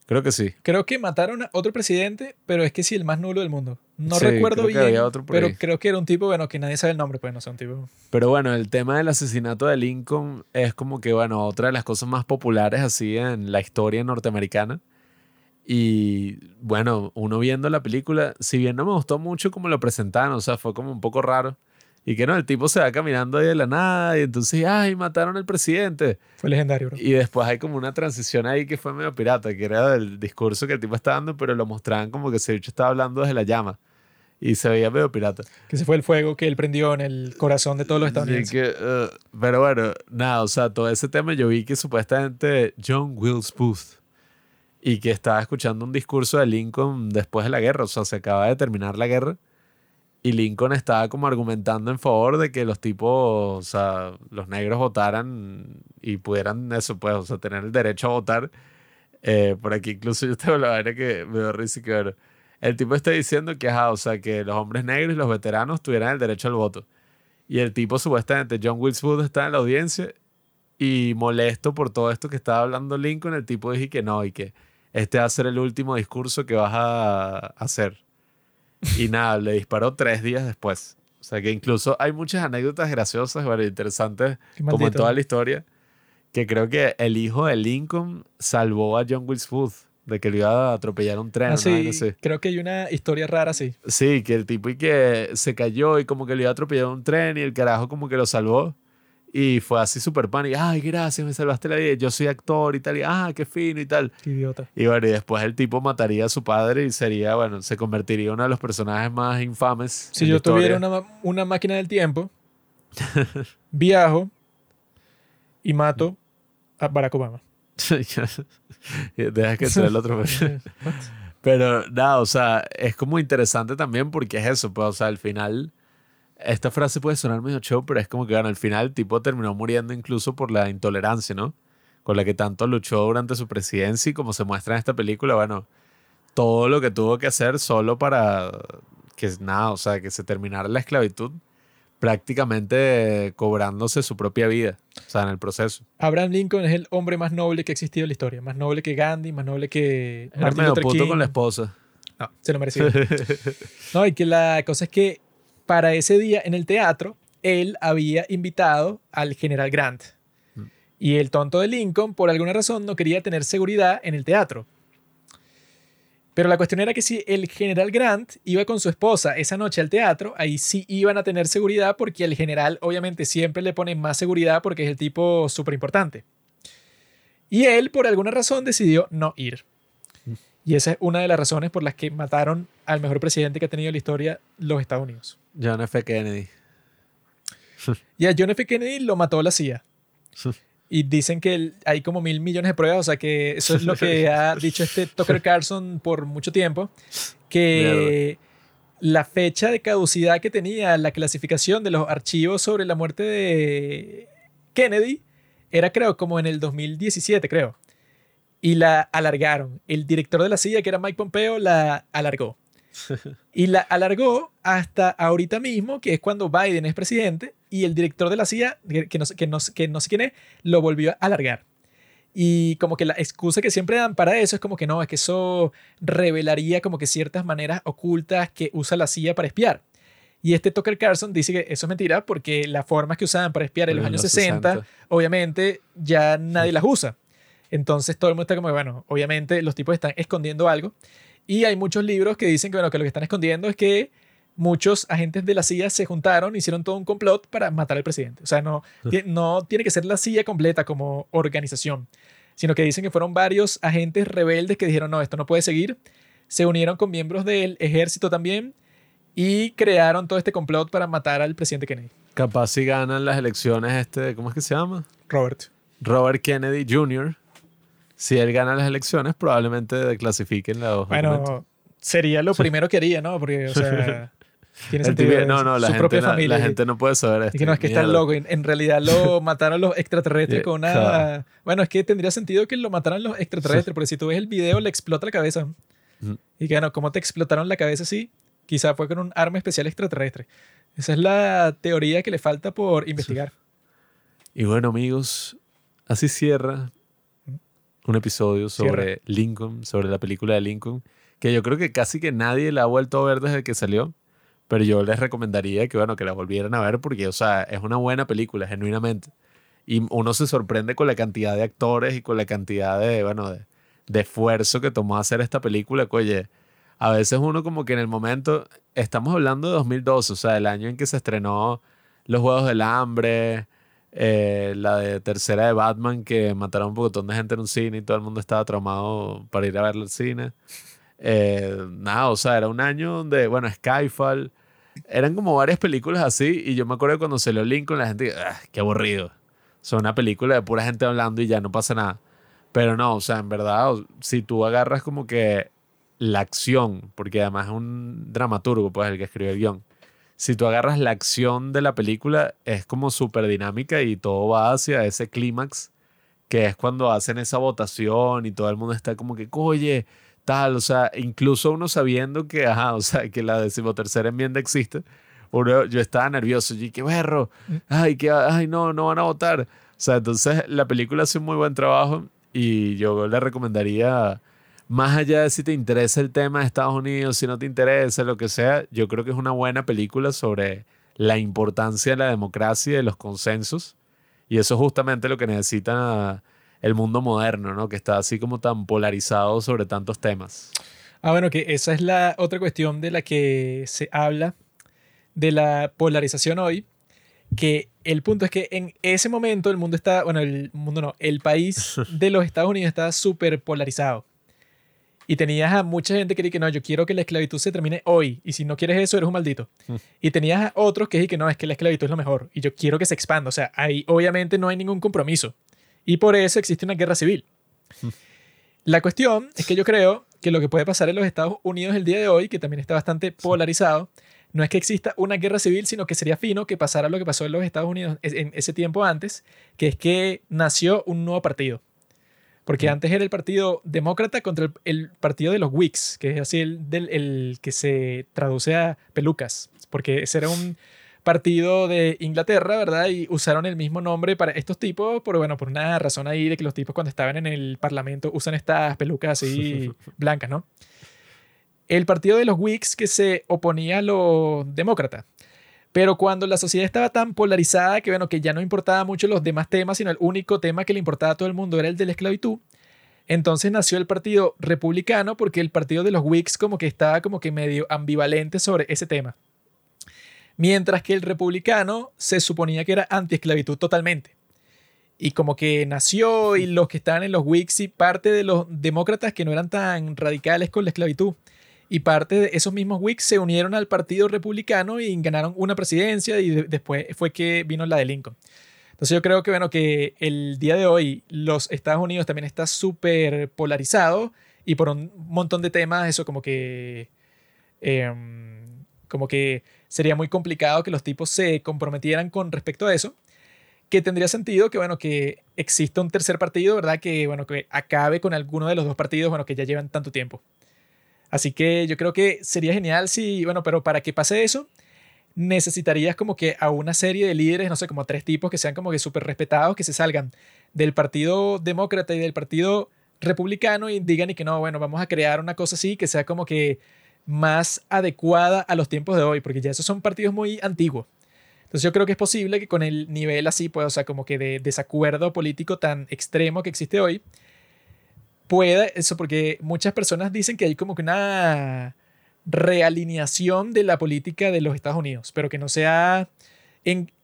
Creo que sí. Creo que mataron a otro presidente, pero es que sí, el más nulo del mundo. No recuerdo bien, pero creo que era un tipo, bueno, que nadie sabe el nombre, pues no sé, un tipo. Pero bueno, el tema del asesinato de Lincoln es como que, bueno, otra de las cosas más populares así en la historia norteamericana. Y bueno, uno viendo la película, si bien no me gustó mucho como lo presentaron, o sea, fue como un poco raro. Y que no, el tipo se va caminando ahí de la nada y entonces, ay, mataron al presidente. Fue legendario, bro. Y después hay como una transición ahí que fue medio pirata, que era el discurso que el tipo estaba dando, pero lo mostraban como que ese bicho estaba hablando desde la llama. Y se veía medio pirata. Que se fue el fuego que él prendió en el corazón de todos los estadounidenses. que, uh, pero bueno, nada, o sea, todo ese tema yo vi que supuestamente John Wills Booth y que estaba escuchando un discurso de Lincoln después de la guerra, o sea, se acaba de terminar la guerra y Lincoln estaba como argumentando en favor de que los tipos, o sea, los negros votaran y pudieran eso, pues, o sea, tener el derecho a votar. Eh, por aquí incluso [laughs] yo tengo la vaina que me dio risa que. El tipo está diciendo que, ajá, o sea, que los hombres negros y los veteranos tuvieran el derecho al voto. Y el tipo, supuestamente, John Wilkes Booth está en la audiencia y molesto por todo esto que estaba hablando Lincoln, el tipo dijo que no, y que este va a ser el último discurso que vas a hacer. Y nada, le disparó tres días después. O sea que incluso hay muchas anécdotas graciosas, bueno, interesantes, como en toda la historia, que creo que el hijo de Lincoln salvó a John Wilkes Booth de que le iba a atropellar un tren. Ah, sí, creo que hay una historia rara, sí. Sí, que el tipo y que se cayó y como que le iba a atropellar un tren y el carajo como que lo salvó. Y fue así súper pan. Y, ay, gracias, me salvaste la vida. Yo soy actor y tal. Y, ah, qué fino y tal. Qué idiota. Y bueno, y después el tipo mataría a su padre y sería, bueno, se convertiría en uno de los personajes más infames. Si yo tuviera una, una, máquina del tiempo, [laughs] viajo y mato a Barack Obama. [laughs] Deja que sea el otro. [laughs] Pero nada, o sea, es como interesante también porque es eso, pues, o sea, al final esta frase puede sonar medio show, pero es como que bueno, al final el tipo terminó muriendo incluso por la intolerancia, ¿no? Con la que tanto luchó durante su presidencia y como se muestra en esta película, bueno, todo lo que tuvo que hacer solo para que nada, o sea, que se terminara la esclavitud prácticamente cobrándose su propia vida, o sea, en el proceso. Abraham Lincoln es el hombre más noble que ha existido en la historia, más noble que Gandhi, más noble que Martin Luther puto con la esposa. No, se lo merecía. [laughs] no, y que la cosa es que para ese día en el teatro, él había invitado al general Grant. Mm. Y el tonto de Lincoln, por alguna razón, no quería tener seguridad en el teatro. Pero la cuestión era que si el general Grant iba con su esposa esa noche al teatro, ahí sí iban a tener seguridad porque el general obviamente siempre le pone más seguridad porque es el tipo súper importante. Y él, por alguna razón, decidió no ir. Y esa es una de las razones por las que mataron al mejor presidente que ha tenido la historia los Estados Unidos. John F. Kennedy. [laughs] Y a John F. Kennedy lo mató la CIA. [laughs] Y dicen que hay como mil millones de pruebas, o sea que eso es lo que ha dicho este Tucker [laughs] Carlson por mucho tiempo, que la fecha de caducidad que tenía la clasificación de los archivos sobre la muerte de Kennedy era creo como en el 2017, creo. Y la alargaron. El director de la CIA, que era Mike Pompeo, la alargó. [laughs] Y la alargó hasta ahorita mismo, que es cuando Biden es presidente, y el director de la CIA, que no, que no, que no sé quién es, lo volvió a alargar. Y como que la excusa que siempre dan para eso es como que no, es que eso revelaría como que ciertas maneras ocultas que usa la CIA para espiar. Y este Tucker Carlson dice que eso es mentira porque las formas que usaban para espiar en los años 60, obviamente ya nadie [laughs] las usa. Entonces todo el mundo está como, bueno, obviamente los tipos están escondiendo algo. Y hay muchos libros que dicen que, bueno, que lo que están escondiendo es que muchos agentes de la CIA se juntaron, hicieron todo un complot para matar al presidente. O sea, no, no tiene que ser la CIA completa como organización, sino que dicen que fueron varios agentes rebeldes que dijeron, no, esto no puede seguir. Se unieron con miembros del ejército también y crearon todo este complot para matar al presidente Kennedy. Capaz si ganan las elecciones este, ¿cómo es que se llama? Robert. Robert Kennedy Jr. Si él gana las elecciones, probablemente declasifiquen la hoja. Bueno, sería lo primero que haría, ¿no? Porque, o sea, [laughs] tiene sentido. no, no, la, gente, propia familia. la gente no puede saber esto. Y que no, es que está loco. En, realidad lo [laughs] mataron los extraterrestres con una... Bueno, es que tendría sentido que lo mataran los extraterrestres, porque si tú ves el video, le explota la cabeza. Y que, bueno, ¿cómo te explotaron la cabeza así? Quizá fue con un arma especial extraterrestre. Esa es la teoría que le falta por investigar. Y bueno, amigos, así cierra un episodio sobre Lincoln, sobre la película de Lincoln, que yo creo que casi que nadie la ha vuelto a ver desde que salió. Pero yo les recomendaría que, bueno, que la volvieran a ver porque, o sea, es una buena película, genuinamente. Y uno se sorprende con la cantidad de actores y con la cantidad de, bueno, de, de esfuerzo que tomó hacer esta película. Que, oye, a veces uno como que en el momento, estamos hablando de 2012, o sea, el año en que se estrenó Los Juegos del Hambre, eh, la tercera de Batman, que mataron un montón de gente en un cine y todo el mundo estaba traumado para ir a verlo al cine. Eh, nada, o sea, era un año donde, bueno, Skyfall, eran como varias películas así, y yo me acuerdo cuando lo Lincoln, la gente, ah, qué aburrido. Son una película de pura gente hablando y ya no pasa nada. Pero no, o sea, en verdad, si tú agarras como que la acción, porque además es un dramaturgo, pues el que escribe el guion. Si tú agarras la acción de la película, es como súper dinámica y todo va hacia ese clímax, que es cuando hacen esa votación y todo el mundo está como que, oye, tal, o sea, incluso uno sabiendo que, ajá, o sea, que la decimotercera enmienda existe, uno, yo estaba nervioso, y qué berro, mm. ay, que, ay, no, no van a votar. O sea, entonces la película hace un muy buen trabajo y yo le recomendaría, más allá de si te interesa el tema de Estados Unidos, si no te interesa, lo que sea, yo creo que es una buena película sobre la importancia de la democracia y de los consensos. Y eso es justamente lo que necesita el mundo moderno, ¿no? Que está así como tan polarizado sobre tantos temas. Ah, bueno, que esa es la otra cuestión de la que se habla de la polarización hoy, que el punto es que en ese momento el mundo está, bueno, el mundo no, el país [laughs] de los Estados Unidos está súper polarizado. Y tenías a mucha gente que dice que no, yo quiero que la esclavitud se termine hoy. Y si no quieres eso, eres un maldito. Mm. Y tenías a otros que dicen que no, es que la esclavitud es lo mejor. Y yo quiero que se expanda. O sea, ahí obviamente no hay ningún compromiso. Y por eso existe una guerra civil. Mm. La cuestión es que yo creo que lo que puede pasar en los Estados Unidos el día de hoy, que también está bastante polarizado, no es que exista una guerra civil, sino que sería fino que pasara lo que pasó en los Estados Unidos en ese tiempo antes, que es que nació un nuevo partido. Porque antes era el Partido Demócrata contra el, partido de los Whigs, que es así el, del, el que se traduce a pelucas, porque ese era un partido de Inglaterra, ¿verdad? Y usaron el mismo nombre para estos tipos, por, bueno, por una razón ahí de que los tipos cuando estaban en el Parlamento usan estas pelucas así [laughs] blancas, ¿no? el partido de los Whigs que se oponía a los demócratas. Pero cuando la sociedad estaba tan polarizada que, bueno, que ya no importaba mucho los demás temas, sino el único tema que le importaba a todo el mundo era el de la esclavitud, entonces nació el partido republicano porque el partido de los Whigs como que estaba como que medio ambivalente sobre ese tema. Mientras que el republicano se suponía que era anti-esclavitud totalmente. Y como que nació y los que estaban en los Whigs y parte de los demócratas que no eran tan radicales con la esclavitud y parte de esos mismos Whigs se unieron al Partido Republicano y ganaron una presidencia y después fue que vino la de Lincoln. Entonces yo creo que, bueno, que el día de hoy los Estados Unidos también está súper polarizado y por un montón de temas eso como que... Em, como que sería muy complicado que los tipos se comprometieran con respecto a eso que tendría sentido que, bueno, que exista un tercer partido, ¿verdad? Que, bueno, que acabe con alguno de los dos partidos, bueno, que ya llevan tanto tiempo. Así que yo creo que sería genial si, bueno, pero para que pase eso, necesitarías como que a una serie de líderes, no sé, como tres tipos que sean como que súper respetados, que se salgan del Partido Demócrata y del Partido Republicano y digan y que no, bueno, vamos a crear una cosa así, que sea como que más adecuada a los tiempos de hoy, porque ya esos son partidos muy antiguos. Entonces yo creo que es posible que con el nivel así, pues, o sea, como que de desacuerdo político tan extremo que existe hoy, pueda eso, porque muchas personas dicen que hay como que una realineación de la política de los Estados Unidos, pero que no sea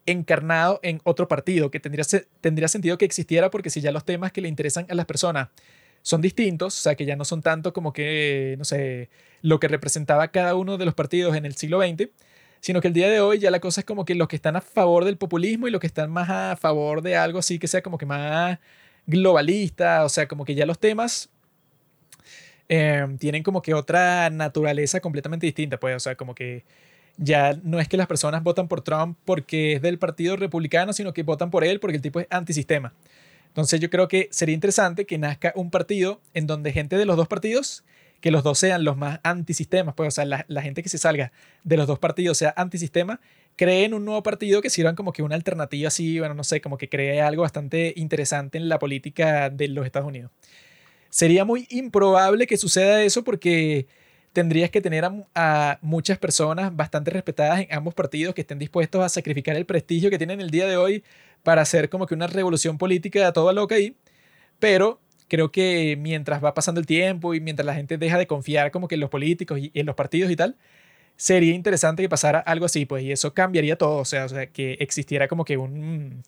encarnado en otro partido, que tendría, tendría sentido que existiera porque si ya los temas que le interesan a las personas son distintos, o sea, que ya no son tanto como que, no sé, lo que representaba cada uno de los partidos en el siglo XX, sino que el día de hoy ya la cosa es como que los que están a favor del populismo y los que están más a favor de algo así que sea como que más globalista, o sea, como que ya los temas em, tienen como que otra naturaleza completamente distinta, pues, o sea, como que ya no es que las personas votan por Trump porque es del Partido Republicano, sino que votan por él porque el tipo es antisistema. Entonces yo creo que sería interesante que nazca un partido en donde gente de los dos partidos, que los dos sean los más antisistemas, pues, o sea, la, la gente que se salga de los dos partidos sea antisistema, creen un nuevo partido que sirvan como que una alternativa así, bueno, no sé, como que cree algo bastante interesante en la política de los Estados Unidos. Sería muy improbable que suceda eso porque tendrías que tener a, muchas personas bastante respetadas en ambos partidos que estén dispuestos a sacrificar el prestigio que tienen el día de hoy para hacer como que una revolución política a toda loca ahí. Pero creo que mientras va pasando el tiempo y mientras la gente deja de confiar como que en los políticos y en los partidos y tal, sería interesante que pasara algo así, pues, y eso cambiaría todo, o sea, o sea que existiera como que un,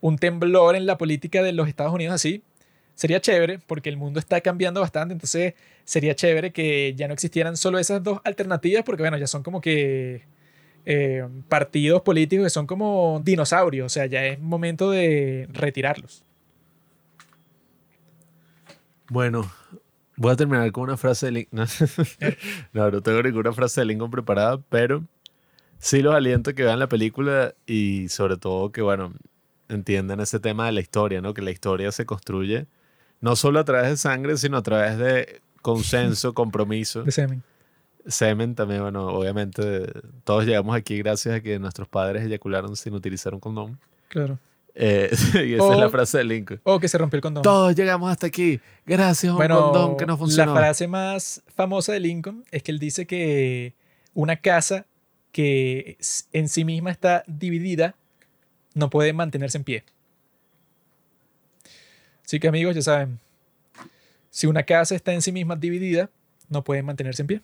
un temblor en la política de los Estados Unidos así, sería chévere porque el mundo está cambiando bastante, entonces sería chévere que ya no existieran solo esas dos alternativas porque bueno, ya son como que eh, partidos políticos que son como dinosaurios, o sea, ya es momento de retirarlos. Bueno, voy a terminar con una frase de Lincoln. [laughs] No, no, tengo ninguna frase de Lincoln preparada, pero sí los aliento que vean la película y sobre todo que, bueno, entiendan ese tema de la historia, ¿no? Que la historia se construye no solo a través de sangre, sino a través de consenso, [laughs] compromiso. De semen. Semen también, bueno, obviamente todos llegamos aquí gracias a que nuestros padres eyacularon sin utilizar un condón. Claro. Eh, [laughs] y esa es la frase de Lincoln. O que se rompió el condón. Todos llegamos hasta aquí gracias a un condón que no funcionó. La frase más famosa de Lincoln es que él dice que una casa que en sí misma está dividida no puede mantenerse en pie. Así que amigos, ya saben, si una casa está en sí misma dividida, no puede mantenerse en pie.